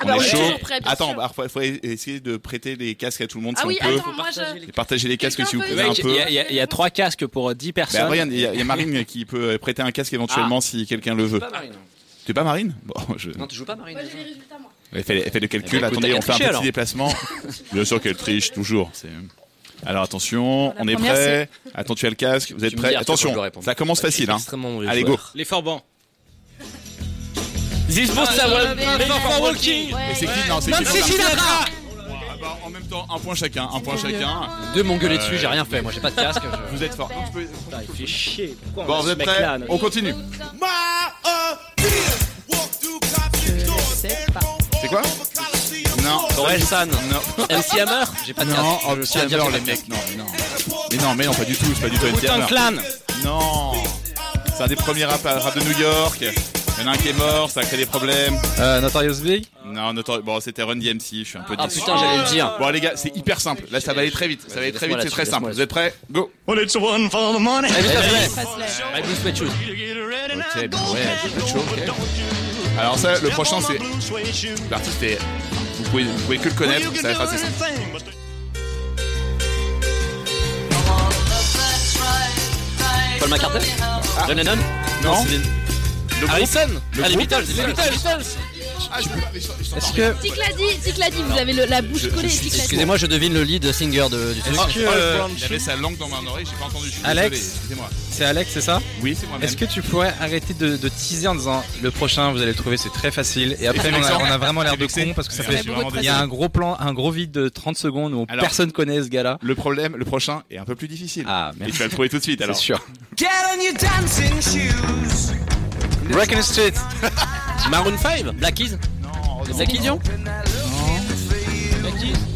Ah On bah, est on est chaud? toujours prêts, bien Attends, sûr. bah, faut, faut essayer de prêter les casques à tout le monde Ah si oui, on peut. attends, moi je. Et partager les casques si vous peut pouvez un Il peu. y, a- il y a- il y a trois casques pour 10 personnes. Bah, regarde, il y, a- il y a Marine qui peut prêter un casque éventuellement si quelqu'un le veut. Pas Marine. Tu es pas Marine? Bon, je... Non, tu joues pas Marine. Elle fait, elle fait le calcul. Écoute, Attendez, on fait un petit alors. déplacement. *laughs* Bien sûr qu'elle triche, toujours. C'est... Alors attention, La on est première, prêt. Attends, tu as le casque. Vous êtes me prêts dis, Attention, ça commence facile. Hein. Allez, go. Les forbans. This before walking. Et c'est qui? Non, c'est qui Sinatra. Ah bah, En même temps, un point chacun, un point chacun. Deux m'ont gueulé dessus, j'ai rien fait. Moi, j'ai pas de casque. je- Vous êtes fort. Non, tu peux- Putain, il fait chier. Pourquoi Bon, vous êtes prêts On continue. Sais pas. C'est quoi Non. Orelsan. Non. *laughs* MC Hammer J'ai pas de. Non, Je oh, tiens à dire alors que les de mecs, non, mais non. Mais non, mais non, pas du tout, c'est pas du tout MC Hammer. Clan. Non. C'est un des premiers rap, rap de New York. Il y en a un qui est mort, ça a créé des problèmes. Euh, Notorious Big Non, notori- bon, c'était Run DMC, je suis un peu Ah déçu. putain, j'allais le dire. Bon les gars, c'est hyper simple. Là, ça va aller très vite. Ça va aller très vite, c'est très simple. Vous êtes prêts? Go. Elvis Presley. My Blue Sweat Shoes. Ok, bah ouais, c'est pas chaud. ok. Alors ça, le prochain, c'est l'artiste est. Vous pouvez, vous pouvez que le connaître. Ça va être assez simple. Paul McCartney John Lennon Non. Harrison Le Ah, Beatles. Les Beatles. Ah, je peux pas. mais je- je t'entends Est-ce que. Tic l'a dit, Tic l'a dit, vous avez le- la bouche collée. Excusez-moi, je devine le lead singer de, du truc. Que, oh, euh, il avait sa langue dans ma oreille, j'ai pas entendu. Je suis Alex désolé, excusez-moi. C'est Alex, c'est ça Oui, c'est moi-même. Est-ce que tu pourrais arrêter de, de teaser en disant le prochain, vous allez le trouver, c'est très facile. Et après, on a, on vraiment l'air de con parce que ça fait. Il y a un gros plan, un gros vide de 30 secondes où Alors- personne connaît ce gars-là. Le problème, le prochain est un peu plus difficile. Ah, Et tu vas le trouver tout de suite C'est alors. sûr. Breaking Street. *laughs* Maroon 5 Black Keys Black Keys Non.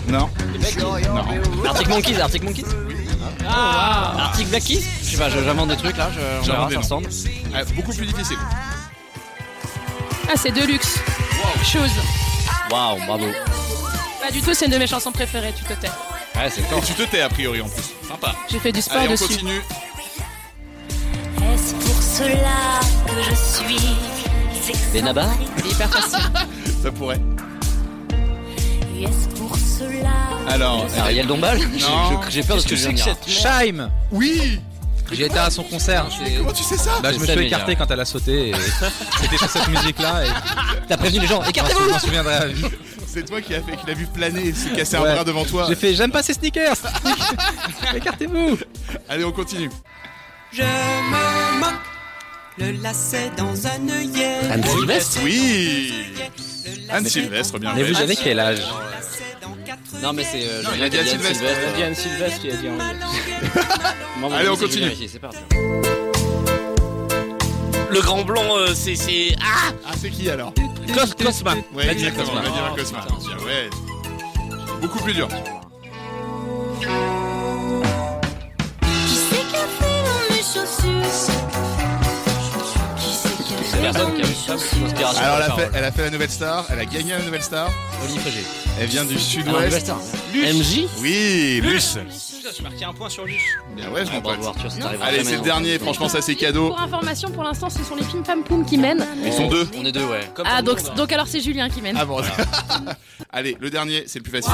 Non. Arctic Monkeys Arctic Monkeys Ah Arctic Black Keys Je sais pas, j'invente des trucs là, je, on verra, ça ressemble. Ah, beaucoup plus difficile. Ah, c'est Deluxe. Chose. Waouh, bravo. Pas du tout, c'est une de mes chansons préférées, tu te tais. Ouais, c'est Et fort. tu te tais a priori en plus. Sympa. J'ai fait du sport Allez, on dessus. continue. Est-ce pour cela que je suis Benabar Il est hyper facile. Ça pourrait. Alors, Ariel Dombal Non. J'ai- peur de ce que je viens dire. Shime. Oui. J'ai été à son concert. Comment tu sais ça Bah, je Je me suis écarté quand elle a sauté. et *laughs* C'était sur cette musique-là. Et T'as prévenu les gens, je écartez-vous m'en souviendrai à vie. C'est toi qui a fait, qui l'a vu planer et se casser Ouais. un bras devant toi. J'ai fait j'aime pas ces sneakers. *laughs* Écartez-vous. Allez, on continue. Je me moque, le lacet dans un œillet. Anne Sylvestre Oui. Anne Sylvestre, bien Mais vous avez quel âge Non, mais c'est. euh, Non, il a dit Anne qui Sylvestre. Il a dit Anne Sylvestre, il a dit en *laughs* Allez, on continue. C'est parti. Le grand blanc, euh, c'est c'est ah Ah, c'est qui alors? Cos Cosma. Ouais, Vladimir exactement. Cosma. Vladimir Oh, Cosma. putain. Ouais. Beaucoup plus dur. Qui c'est qui a fait dans mes chaussures Qui c'est qui a Alors, elle a, fait, elle a fait la nouvelle star, elle a gagné la nouvelle star. Olivier Frégé. Elle vient du Ah, sud-ouest. nouvelle star. MJ Oui, Luce. J'ai marqué un point sur lui. Bien ouais, je m'en ça t'arrivera Allez, c'est le hein. dernier, franchement, ça c'est cadeau. Pour information, pour l'instant, ce sont les Pim Pam Poum qui mènent. Ils sont deux. On est deux, ouais. Ah, donc, donc alors c'est Julien qui mène. Ah bon. *laughs* Allez, le dernier, c'est le plus facile.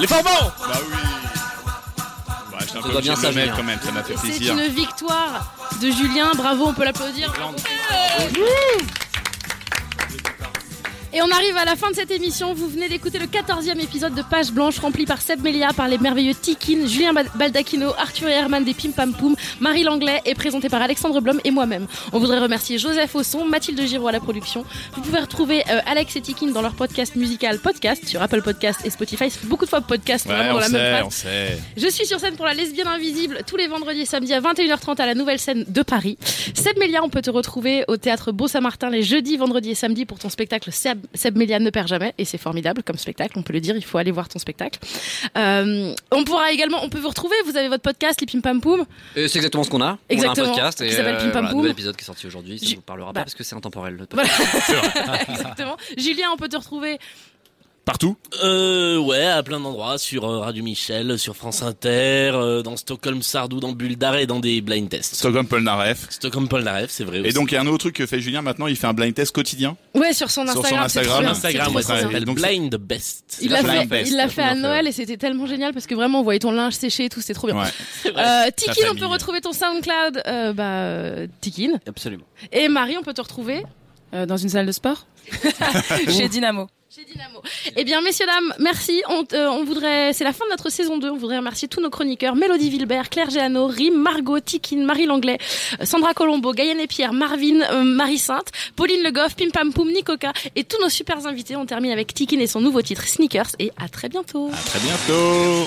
Les Forbans Bah oui. Un peu doit bien ça, Julien. quand même, ça m'a fait C'est plaisir. une victoire de Julien. Bravo, on peut l'applaudir. Wouh Et on arrive à la fin de cette émission. Vous venez d'écouter le 14e épisode de Page Blanche rempli par Seb Melia, par les merveilleux Tikin, Julien Bal- Baldacchino, Arthur et Herman des Pim Pam Poum, Marie Langlais et présenté par Alexandre Blom et moi-même. On voudrait remercier Joseph Ausson, Mathilde Giraud à la production. Vous pouvez retrouver euh, Alex et Tikin dans leur podcast musical Podcast sur Apple Podcast et Spotify. Ça fait beaucoup de fois podcast Ouais, vraiment dans on la même sait, phrase. on sait. Je suis sur scène pour la lesbienne invisible tous les vendredis et samedis à 21h30 à la nouvelle scène de Paris. Seb Melia, on peut te retrouver au théâtre Beau-Saint-Martin les jeudis, vendredis et samedis pour ton spectacle Seb, Seb Melia ne perd jamais et c'est formidable comme spectacle, on peut le dire, il faut aller voir ton spectacle. Euh, on pourra également, on peut vous retrouver, vous avez votre podcast Les Pim Pam Poum. Et c'est exactement ce qu'on a. Exactement, On a un podcast qui s'appelle euh, Pim Pam voilà, Poum. nouvel épisode qui est sorti aujourd'hui. Ça Ju- vous parlera bah- pas parce que c'est intemporel. Voilà. *laughs* Exactement. Julien, on peut te retrouver Partout Euh, ouais, à plein d'endroits, sur euh, Radio Michel, sur France Inter, euh, dans Stockholm Sardou, dans Bulle d'arrêt et dans des blind tests. Stockholm Polnareff. Stockholm Polnareff, c'est vrai Et aussi. donc, il y a un autre truc que fait Julien maintenant, il fait un blind test quotidien. Ouais, sur son Sur son Instagram. c'est Instagram. bien, Instagram, c'est ouais, ça s'appelle Blind Best. Il l'a fait, Best, il l'a fait à Noël et c'était tellement génial parce que vraiment on voyait ton linge séché et tout, c'était trop bien. Ouais. *laughs* Euh, Tikin, on peut retrouver ton SoundCloud, euh, bah, Tikin. Absolument. Et Marie, on peut te retrouver euh, dans une salle de sport *laughs* *laughs* Chez Dynamo. Chez Dynamo. Eh bien, messieurs, dames, merci. On, euh, on voudrait, c'est la fin de notre saison 2. On voudrait remercier tous nos chroniqueurs. Mélodie Vilbert, Claire Géano, Rim, Margot, Tikin, Marie Langlais, Sandra Colombo, Gaëlle et Pierre, Marvin, euh, Marie Sainte, Pauline Le Goff, Pim Pam Poum, Nicoca et tous nos super invités. On termine avec Tikin et son nouveau titre Sneakers et à très bientôt. À très bientôt.